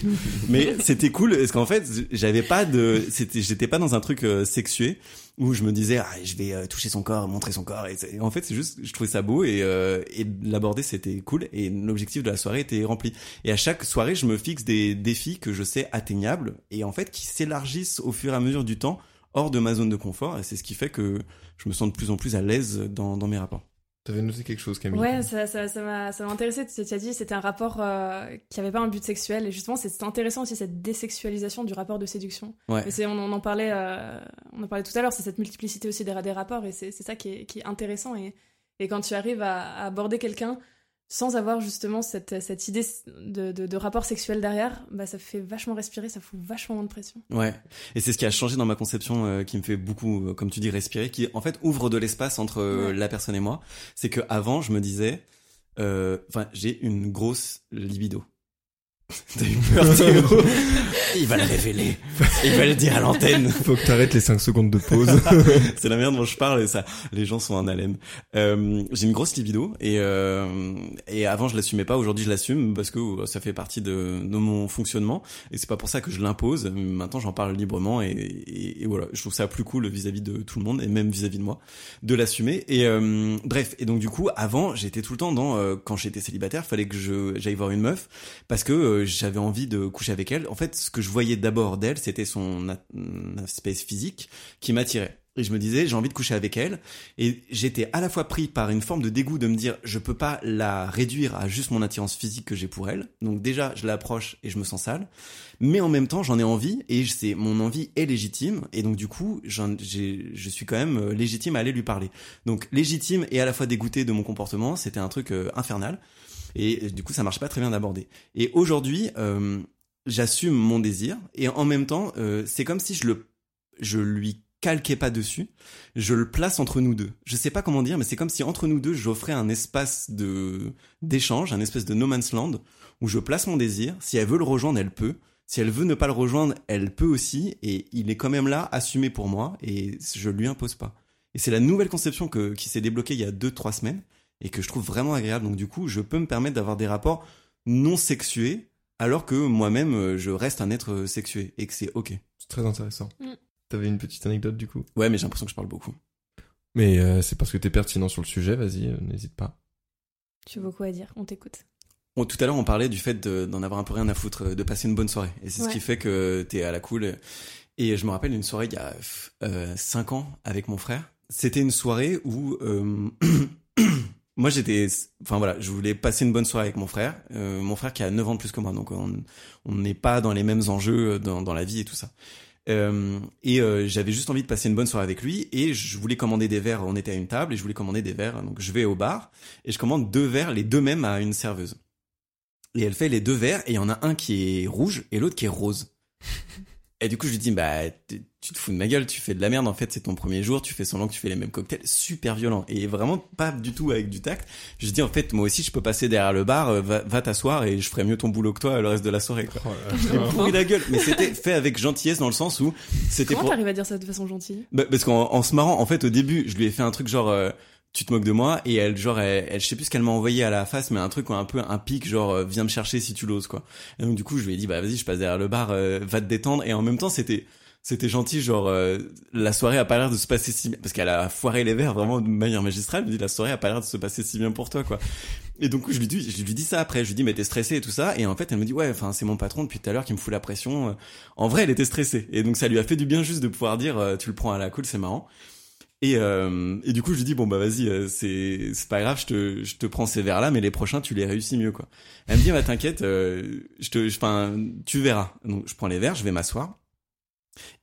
mais c'était cool, parce qu'en fait, j'avais pas de, c'était, j'étais pas dans un truc euh, sexué où je me disais ah, je vais euh, toucher son corps, montrer son corps. Et, en fait, c'est juste, je trouvais ça beau et, euh, et l'aborder c'était cool et l'objectif de la soirée était rempli. Et à chaque soirée, je me fixe des défis que je sais atteignables et en fait qui s'élargissent au fur et à mesure du temps hors de ma zone de confort. Et c'est ce qui fait que je me sens de plus en plus à l'aise dans, dans mes rapports. T'avais noté quelque chose, Camille Ouais, ça, ça, ça m'a, ça m'a intéressé. Tu as dit c'était un rapport euh, qui avait pas un but sexuel. Et justement, c'est intéressant aussi cette désexualisation du rapport de séduction. Ouais. Et c'est, on, en parlait, euh, on en parlait tout à l'heure. C'est cette multiplicité aussi des, des rapports. Et c'est, c'est ça qui est, qui est intéressant. Et, et quand tu arrives à, à aborder quelqu'un sans avoir justement cette, cette idée de, de, de, rapport sexuel derrière, bah ça fait vachement respirer, ça fout vachement moins de pression. Ouais, et c'est ce qui a changé dans ma conception, euh, qui me fait beaucoup, euh, comme tu dis, respirer, qui en fait ouvre de l'espace entre euh, la personne et moi. C'est que avant, je me disais, enfin, j'ai une grosse libido. T'as eu peur, Théo [LAUGHS] Il va le révéler. Il va le dire à l'antenne. Faut que t'arrêtes les 5 secondes de pause. [LAUGHS] c'est la merde dont je parle et ça, les gens sont en haleine. Euh, j'ai une grosse libido et euh, et avant je l'assumais pas. Aujourd'hui je l'assume parce que ça fait partie de, de mon fonctionnement et c'est pas pour ça que je l'impose. Maintenant j'en parle librement et, et, voilà. Je trouve ça plus cool vis-à-vis de tout le monde et même vis-à-vis de moi de l'assumer. Et euh, bref. Et donc du coup avant j'étais tout le temps dans euh, quand j'étais célibataire, fallait que je j'aille voir une meuf parce que j'avais envie de coucher avec elle. En fait, ce que je voyais d'abord d'elle, c'était son aspect physique qui m'attirait. Et je me disais, j'ai envie de coucher avec elle. Et j'étais à la fois pris par une forme de dégoût de me dire, je peux pas la réduire à juste mon attirance physique que j'ai pour elle. Donc déjà, je l'approche et je me sens sale. Mais en même temps, j'en ai envie et c'est mon envie est légitime. Et donc du coup, je suis quand même euh, légitime à aller lui parler. Donc légitime et à la fois dégoûté de mon comportement, c'était un truc euh, infernal. Et du coup, ça marche pas très bien d'aborder. Et aujourd'hui, euh, j'assume mon désir et en même temps, euh, c'est comme si je le, je lui calquais pas dessus, je le place entre nous deux. Je sais pas comment dire, mais c'est comme si entre nous deux, j'offrais un espace de d'échange, un espèce de no man's land où je place mon désir. Si elle veut le rejoindre, elle peut. Si elle veut ne pas le rejoindre, elle peut aussi. Et il est quand même là, assumé pour moi, et je lui impose pas. Et c'est la nouvelle conception que, qui s'est débloquée il y a deux trois semaines et que je trouve vraiment agréable. Donc du coup, je peux me permettre d'avoir des rapports non sexués alors que moi-même, euh, je reste un être sexué et que c'est ok. C'est très intéressant. Mm. T'avais une petite anecdote du coup? Ouais, mais j'ai l'impression que je parle beaucoup. Mais euh, c'est parce que t'es pertinent sur le sujet, vas-y, euh, n'hésite pas. Tu as beaucoup à dire, on t'écoute. on, tout à l'heure, on parlait du fait d'en avoir un peu rien à foutre, de passer une bonne soirée. Et c'est ce qui fait que t'es à la cool. Et je me rappelle une soirée il y a euh, 5 ans avec mon frère. C'était une soirée où euh, [CLEARS THROAT] moi j'étais, enfin voilà, je voulais passer une bonne soirée avec mon frère. Euh, mon frère qui a 9 ans de plus que moi, donc on n'est pas dans les mêmes enjeux dans, dans la vie et tout ça. Euh, et euh, j'avais juste envie de passer une bonne soirée avec lui et je voulais commander des verres. On était à une table et je voulais commander des verres. Donc je vais au bar et je commande deux verres, les deux mêmes à une serveuse. Et elle fait les deux verres et il y en a un qui est rouge et l'autre qui est rose. [LAUGHS] Et du coup, je lui dis, bah, tu te fous de ma gueule, tu fais de la merde, en fait, c'est ton premier jour, tu fais semblant que tu fais les mêmes cocktails, super violent. Et vraiment pas du tout avec du tact. Je lui dis, en fait, moi aussi, je peux passer derrière le bar, euh, va, t'asseoir et je ferai mieux ton boulot que toi le reste de la soirée, quoi. Oh, la gueule. Mais c'était fait avec gentillesse dans le sens où c'était Comment t'arrives à dire ça de façon gentille? Bah, parce qu'en se marrant, en fait, au début, je lui ai fait un truc genre, euh, tu te moques de moi et elle genre elle, je sais plus ce qu'elle m'a envoyé à la face mais un truc un peu un pic genre euh, viens me chercher si tu l'oses quoi et donc du coup je lui ai dit bah vas-y je passe derrière le bar euh, va te détendre et en même temps c'était c'était gentil genre euh, la soirée a pas l'air de se passer si bien parce qu'elle a foiré les verres vraiment de manière magistrale elle me dit la soirée a pas l'air de se passer si bien pour toi quoi et donc je lui dis je lui dis ça après je lui dis mais t'es stressé et tout ça et en fait elle me dit ouais enfin c'est mon patron depuis tout à l'heure qui me fout la pression en vrai elle était stressée et donc ça lui a fait du bien juste de pouvoir dire tu le prends à la cool c'est marrant et, euh, et du coup, je lui dis bon bah vas-y, euh, c'est c'est pas grave, je te je te prends ces verres là, mais les prochains tu les réussis mieux quoi. Elle me dit bah t'inquiète, euh, je te, enfin tu verras. Donc je prends les verres, je vais m'asseoir.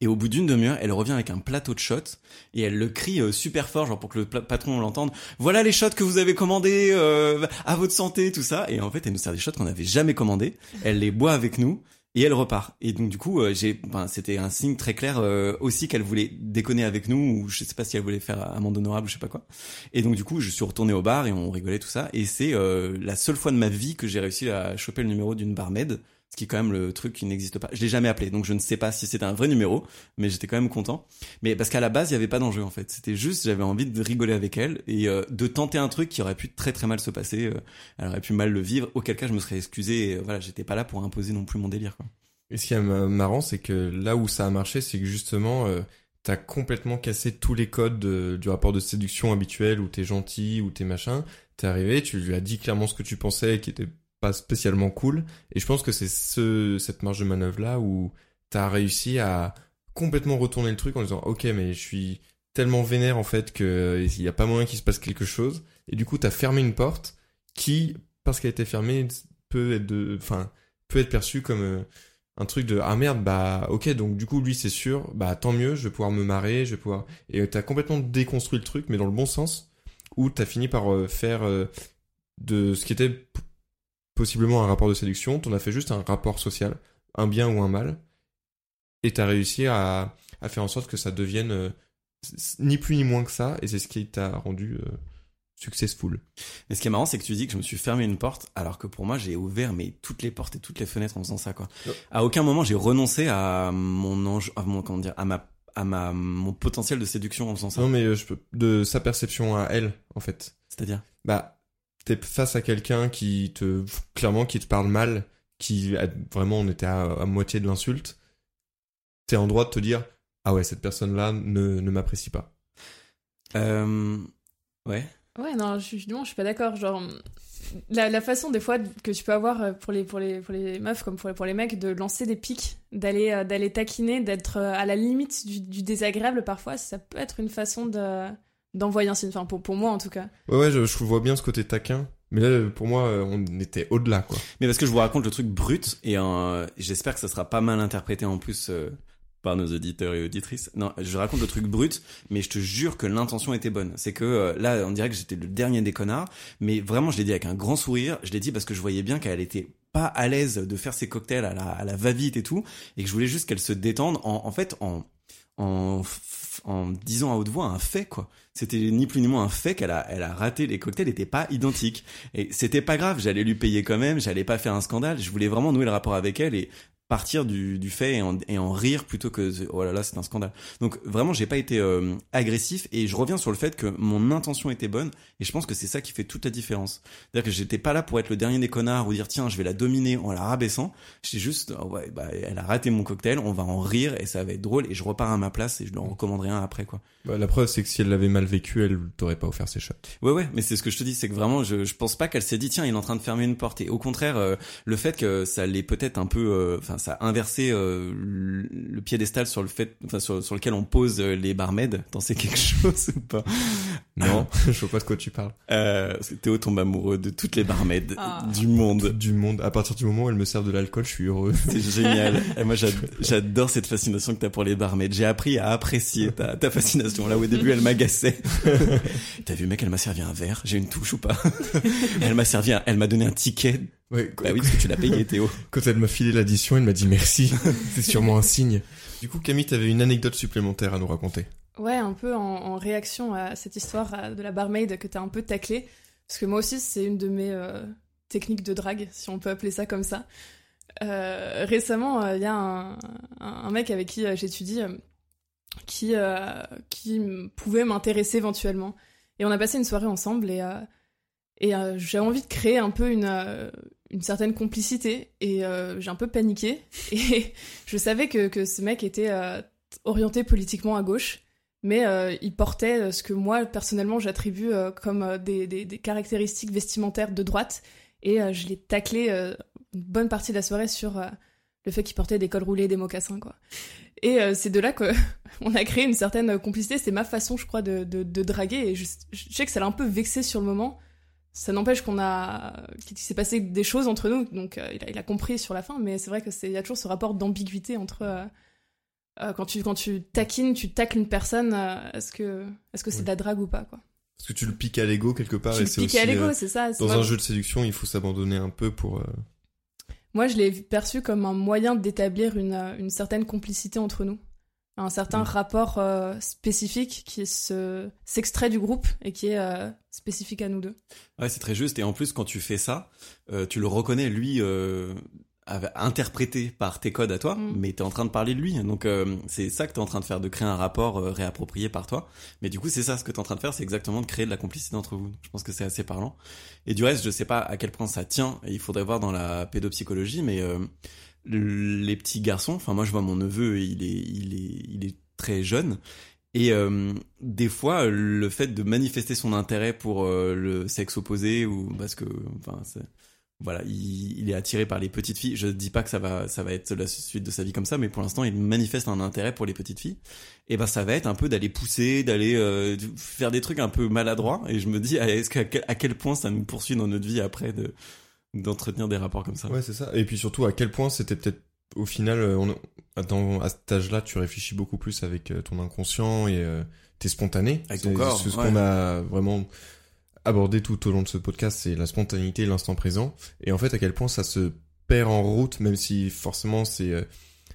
Et au bout d'une demi-heure, elle revient avec un plateau de shots et elle le crie euh, super fort, genre pour que le patron l'entende. Voilà les shots que vous avez commandés, euh, à votre santé, tout ça. Et en fait, elle nous sert des shots qu'on n'avait jamais commandés. Elle les boit avec nous et elle repart. Et donc du coup, euh, j'ai, enfin, c'était un signe très clair euh, aussi qu'elle voulait déconner avec nous, ou je sais pas si elle voulait faire amende honorable, je sais pas quoi. Et donc du coup, je suis retourné au bar et on rigolait tout ça. Et c'est euh, la seule fois de ma vie que j'ai réussi à choper le numéro d'une barmaid ce qui est quand même le truc qui n'existe pas. Je l'ai jamais appelé, donc je ne sais pas si c'était un vrai numéro, mais j'étais quand même content. Mais parce qu'à la base, il y avait pas d'enjeu en fait. C'était juste, j'avais envie de rigoler avec elle et euh, de tenter un truc qui aurait pu très très mal se passer. Euh, elle aurait pu mal le vivre. Auquel cas, je me serais excusé. Et, euh, voilà, j'étais pas là pour imposer non plus mon délire. Quoi. Et ce qui est marrant, c'est que là où ça a marché, c'est que justement, t'as complètement cassé tous les codes du rapport de séduction habituel où t'es gentil, où t'es machin. T'es arrivé, tu lui as dit clairement ce que tu pensais, qui était pas spécialement cool. Et je pense que c'est ce, cette marge de manœuvre là où t'as réussi à complètement retourner le truc en disant ok mais je suis tellement vénère en fait que il y a pas moyen qu'il se passe quelque chose. Et du coup t'as fermé une porte qui parce qu'elle était fermée peut être de, enfin peut être perçue comme euh, un truc de ah merde bah ok donc du coup lui c'est sûr bah tant mieux je vais pouvoir me marrer je vais pouvoir et t'as complètement déconstruit le truc mais dans le bon sens où t'as fini par euh, faire euh, de ce qui était possiblement un rapport de séduction, t'en as fait juste un rapport social, un bien ou un mal, et t'as réussi à, à, faire en sorte que ça devienne euh, ni plus ni moins que ça, et c'est ce qui t'a rendu euh, successful. Mais ce qui est marrant, c'est que tu dis que je me suis fermé une porte, alors que pour moi, j'ai ouvert mais toutes les portes et toutes les fenêtres en faisant ça, quoi. À aucun moment, j'ai renoncé à mon ange, à mon, comment dire, à ma à ma mon potentiel de séduction en faisant ça. Non mais euh, je de sa perception à elle en fait. C'est-à-dire? Bah t'es face à quelqu'un qui te clairement qui te parle mal, qui vraiment on était à, moitié de l'insulte, t'es en droit de te dire ah ouais cette personne là ne, ne m'apprécie pas. Euh, ouais. Ouais non je, je suis pas d'accord genre la, la, façon des fois que tu peux avoir euh, pour les pour les pour les meufs comme pour les, pour les mecs de lancer des pics d'aller euh, d'aller taquiner d'être à la limite du, du, désagréable parfois ça peut être une façon de d'envoyer un signe, enfin pour, pour moi en tout cas. Ouais, ouais, je, je vois bien ce côté taquin. Mais là, pour moi, on était au-delà, quoi. Mais parce que je vous raconte le truc brut, et euh, j'espère que ça sera pas mal interprété en plus euh, par nos auditeurs et auditrices. Non, je raconte le truc brut, mais je te jure que l'intention était bonne. C'est que euh, là, on dirait que j'étais le dernier des connards, mais vraiment, je l'ai dit avec un grand sourire. Je l'ai dit parce que je voyais bien qu'elle était pas à l'aise de faire ses cocktails à la, à la va-vite et tout, et que je voulais juste qu'elle se détende en, en fait, en, en, en disant à haute voix un fait, quoi c'était ni plus ni moins un fait qu'elle a, elle a raté les cocktails n'étaient pas identiques et c'était pas grave j'allais lui payer quand même j'allais pas faire un scandale je voulais vraiment nouer le rapport avec elle et partir du, du fait et en, et en rire plutôt que oh là là c'est un scandale. Donc vraiment j'ai pas été euh, agressif et je reviens sur le fait que mon intention était bonne et je pense que c'est ça qui fait toute la différence. C'est-à-dire que j'étais pas là pour être le dernier des connards ou dire tiens je vais la dominer en la rabaissant. J'étais juste oh ouais bah elle a raté mon cocktail, on va en rire et ça va être drôle et je repars à ma place et je leur recommanderai un après quoi. Bah, la preuve c'est que si elle l'avait mal vécu, elle t'aurait pas offert ses shots. Ouais ouais mais c'est ce que je te dis c'est que vraiment je, je pense pas qu'elle s'est dit tiens il est en train de fermer une porte et au contraire euh, le fait que ça l'est peut-être un peu euh, enfin ça a inversé euh, le piédestal sur le fait enfin sur, sur lequel on pose les barmaids t'en sais quelque [LAUGHS] chose ou pas? Non, [LAUGHS] je vois pas de quoi tu parles. euh, parce que Théo tombe amoureux de toutes les barmaids Ah. du monde Du monde. À partir du moment où elle me servent de l'alcool, je suis heureux. [LAUGHS] c'est génial et moi j'ad- j'adore cette fascination que t'as pour les barmaids j'ai appris à apprécier ta, ta fascination là où au début elle m'agaçait [LAUGHS] t'as vu mec elle m'a servi un verre j'ai une touche ou pas [LAUGHS] elle m'a servi un- elle m'a donné un ticket Ouais, bah oui parce que tu l'as payé Théo [LAUGHS] Quand elle m'a filé l'addition, elle m'a dit merci. c'est sûrement un signe. Du coup, Camille, t'avais une anecdote supplémentaire à nous raconter. Ouais, un peu en, en réaction à cette histoire euh, de la barmaid que t'as un peu taclé. Parce que moi aussi, c'est une de mes euh, techniques de drague, si on peut appeler ça comme ça. Euh, récemment, il y a un, un- un mec avec qui euh, j'étudie euh, qui, euh, qui pouvait m'intéresser éventuellement. Et on a passé une soirée ensemble et, euh, et euh, j'ai envie de créer un peu une, certaine complicité. Et j'ai un peu paniqué. [LAUGHS] Et je savais que, ce mec était orienté politiquement à gauche mais il portait ce que moi personnellement j'attribue comme des, des- caractéristiques vestimentaires de droite et je l'ai taclé une bonne partie de la soirée sur le fait qu'il portait des cols roulés des mocassins quoi. Et euh, c'est de là que [LAUGHS] on a créé une certaine complicité, c'est ma façon je crois de, de, de draguer et je, je sais que ça l'a un peu vexé sur le moment. Ça n'empêche qu'on a qu'il s'est passé des choses entre nous donc euh, il, a, il a compris sur la fin mais c'est vrai que c'est il y a toujours ce rapport d'ambiguïté entre euh, quand tu quand tu taquines, tu tacles une personne, est-ce que est-ce que c'est Oui. de la drague ou pas quoi? Parce que tu le piques à l'ego quelque part Tu et le piques aussi à l'ego, c'est ça. dans un jeu de séduction, il faut s'abandonner un peu pour. Moi, je l'ai perçu comme un moyen d'établir une euh, une certaine complicité entre nous, un certain Mm. rapport euh, spécifique qui se s'extrait du groupe et qui est euh, spécifique à nous deux. Ouais, c'est très juste. Et en plus, quand tu fais ça, euh, tu le reconnais, lui, interprété par tes codes à toi, Mm. mais t'es en train de parler de lui. Donc, euh, c'est ça que t'es en train de faire, de créer un rapport euh, réapproprié par toi. Mais du coup, c'est ça ce que t'es en train de faire, c'est exactement de créer de la complicité entre vous. Je pense que c'est assez parlant. Et du reste, je sais pas à quel point ça tient. Et il faudrait voir dans la pédopsychologie, mais euh, les petits garçons. Enfin, moi, je vois mon neveu, il est, il est, il est très jeune. Et euh, des fois, le fait de manifester son intérêt pour euh, le sexe opposé ou parce que, enfin, c'est- voilà, il, il est attiré par les petites filles. Je dis pas que ça va, ça va être la suite de sa vie comme ça, mais pour l'instant, il manifeste un intérêt pour les petites filles. Et ben, ça va être un peu d'aller pousser, d'aller euh, faire des trucs un peu maladroits. Et je me dis, est-ce qu'à quel, à quel point ça nous poursuit dans notre vie après de d'entretenir des rapports comme ça? Ouais, c'est ça. Et puis surtout, à quel point c'était peut-être au final, euh, on, dans, à cet âge-là, tu réfléchis beaucoup plus avec euh, ton inconscient et euh, t'es spontané. Avec ton corps, c'est Ce ouais. qu'on a vraiment abordé tout au long de ce podcast, c'est la spontanéité l'instant présent. Et en fait, à quel point ça se perd en route, même si forcément c'est euh,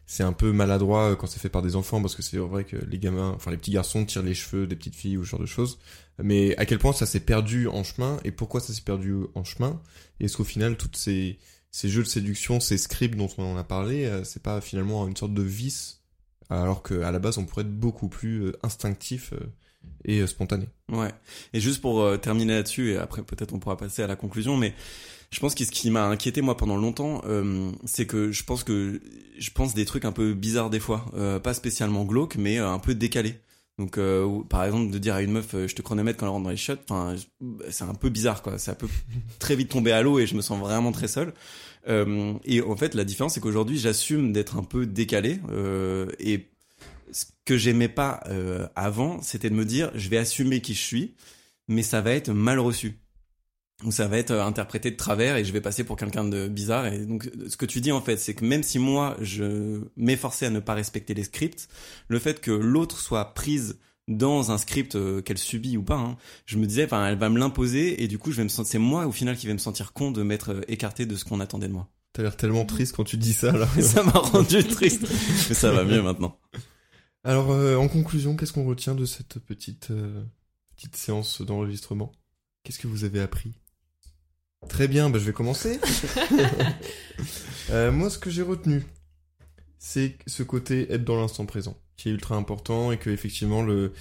c'est un peu maladroit euh, quand c'est fait par des enfants, parce que c'est vrai que les gamins, enfin les petits garçons tirent les cheveux des petites filles ou ce genre de choses. Mais à quel point ça s'est perdu en chemin et pourquoi ça s'est perdu en chemin? Et est-ce qu'au final, toutes ces ces jeux de séduction, ces scripts dont on en a parlé, euh, c'est pas finalement une sorte de vice, alors que à la base on pourrait être beaucoup plus instinctif et euh, spontané. Ouais. Et juste pour euh, terminer là-dessus, et après peut-être on pourra passer à la conclusion, mais je pense que ce qui m'a inquiété moi pendant longtemps, euh, c'est que je pense que je pense des trucs un peu bizarres des fois, euh, pas spécialement glauques, mais euh, un peu décalés. Donc euh, par exemple de dire à une meuf je te chronomètre quand elle rentre dans les shots, enfin c'est un peu bizarre quoi, ça peut [LAUGHS] très vite tomber à l'eau et je me sens vraiment très seul. Et en fait la différence c'est qu'aujourd'hui j'assume d'être un peu décalé et ce que j'aimais pas euh, avant, c'était de me dire je vais assumer qui je suis, mais ça va être mal reçu. Ou ça va être euh, interprété de travers et je vais passer pour quelqu'un de bizarre. Et donc, ce que tu dis en fait, c'est que même si moi je m'efforçais à ne pas respecter les scripts, le fait que l'autre soit prise dans un script euh, qu'elle subit ou pas, hein, je me disais, enfin, elle va me l'imposer et du coup, je vais me sentir, c'est moi au final qui vais me sentir con de m'être euh, écarté de ce qu'on attendait de moi. T'as l'air tellement triste quand tu dis ça là. [LAUGHS] Ça m'a rendu [LAUGHS] triste, mais ça va mieux maintenant. Alors euh, en conclusion, qu'est-ce qu'on retient de cette petite euh, petite séance d'enregistrement? Qu'est-ce que vous avez appris? Très bien, bah, je vais commencer. [LAUGHS] [LAUGHS] Euh, moi, ce que j'ai retenu, c'est ce côté être dans l'instant présent, qui est ultra important et que effectivement le,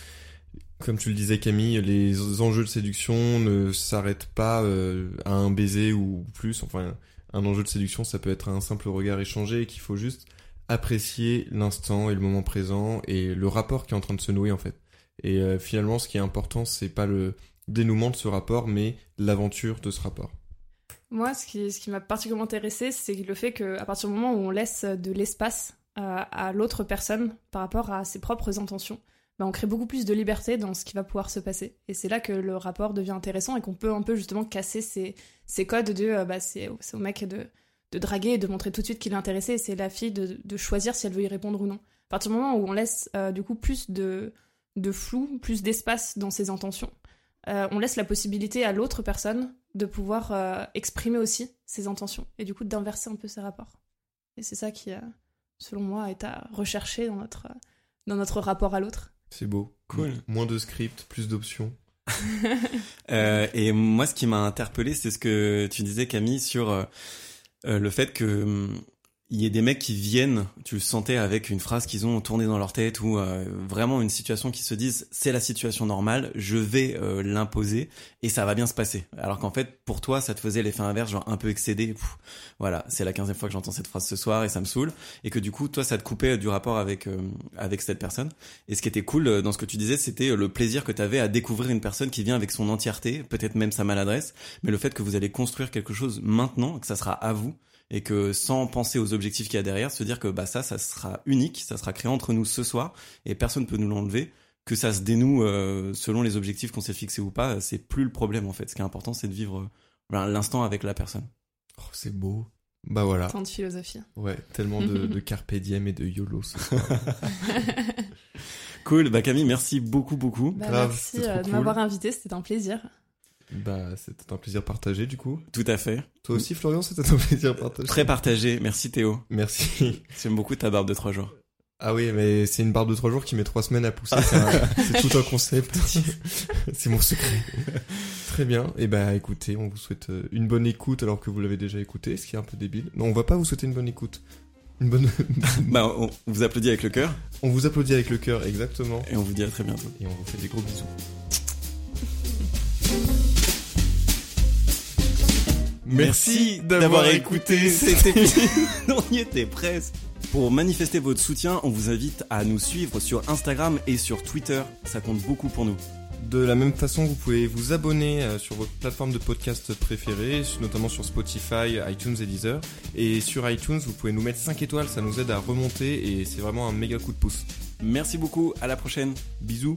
comme tu le disais Camille, les enjeux de séduction ne s'arrêtent pas euh, à un baiser ou plus. Enfin, un enjeu de séduction, ça peut être un simple regard échangé et qu'il faut juste apprécier l'instant et le moment présent et le rapport qui est en train de se nouer en fait. Et euh, finalement, ce qui est important, c'est pas le dénouement de ce rapport, mais l'aventure de ce rapport. Moi, ce qui, m'a particulièrement intéressé, c'est le fait qu'à partir du moment où on laisse de l'espace à, à l'autre personne par rapport à ses propres intentions, ben on crée beaucoup plus de liberté dans ce qui va pouvoir se passer. Et c'est là que le rapport devient intéressant et qu'on peut un peu justement casser ces, ces codes de euh, bah, c'est au mec de, de draguer et de montrer tout de suite qu'il est intéressé et c'est la fille de, de, choisir si elle veut y répondre ou non. À partir du moment où on laisse euh, du coup plus de, de flou, plus d'espace dans ses intentions, euh, on laisse la possibilité à l'autre personne de pouvoir euh, exprimer aussi ses intentions et du coup d'inverser un peu ses rapports. Et c'est ça qui, euh, selon moi, est à rechercher dans notre, dans notre rapport à l'autre. C'est beau. Cool. Moins de script, plus d'options. [LAUGHS] et moi, ce qui m'a interpellé, c'est ce que tu disais, Camille, sur le fait que hum, il y a des mecs qui viennent, tu le sentais avec une phrase qu'ils ont tournée dans leur tête ou euh, vraiment une situation qui se disent c'est la situation normale, je vais euh, l'imposer et ça va bien se passer. Alors qu'en fait pour toi ça te faisait l'effet inverse, genre un peu excédé. voilà, c'est la quinzième fois que j'entends cette phrase ce soir et ça me saoule et que du coup toi ça te coupait du rapport avec euh, avec cette personne. Et ce qui était cool dans ce que tu disais, c'était le plaisir que tu avais à découvrir une personne qui vient avec son entièreté, peut-être même sa maladresse, mais le fait que vous allez construire quelque chose maintenant, que ça sera à vous et que sans penser aux objectifs qu'il y a derrière, se dire que bah ça, ça sera unique, ça sera créé entre nous ce soir et personne ne peut nous l'enlever. Que ça se dénoue euh, selon les objectifs qu'on s'est fixés ou pas, c'est plus le problème en fait. Ce qui est important, c'est de vivre euh, l'instant avec la personne. Oh, c'est beau. Bah voilà. Tant de philosophie. Ouais, tellement de, de [LAUGHS] carpe diem et de YOLO ce soir. [LAUGHS] cool. Bah Camille, merci beaucoup, beaucoup. Bah, merci euh, de m'avoir invité, c'était un plaisir. Bah, c'était un plaisir partagé du coup. Tout à fait. Toi aussi, Florian, c'était un plaisir partagé. Très partagé. Merci Théo. Merci. J'aime beaucoup ta barbe de trois jours. Ah oui, mais c'est une barbe de trois jours qui met trois semaines à pousser. c'est [LAUGHS] tout un concept. [LAUGHS] c'est mon secret. Très bien. Et eh bah écoutez, on vous souhaite euh, une bonne écoute alors que vous l'avez déjà écouté, ce qui est un peu débile. Non, on va pas vous souhaiter une bonne écoute. Une bonne. [LAUGHS] bah, on vous applaudit avec le cœur. On vous applaudit avec le cœur, exactement. Et on vous dit à très bientôt. Et on vous fait des gros bisous. Merci d'avoir écouté cet épisode. [LAUGHS] on y était presque. Pour manifester votre soutien, on vous invite à nous suivre sur Instagram et sur Twitter. Ça compte beaucoup pour nous. De la même façon, vous pouvez vous abonner euh, sur votre plateforme de podcast préférée, notamment sur Spotify, iTunes et Deezer. Et sur iTunes, vous pouvez nous mettre 5 étoiles, ça nous aide à remonter et c'est vraiment un méga coup de pouce. Merci beaucoup, à la prochaine. Bisous.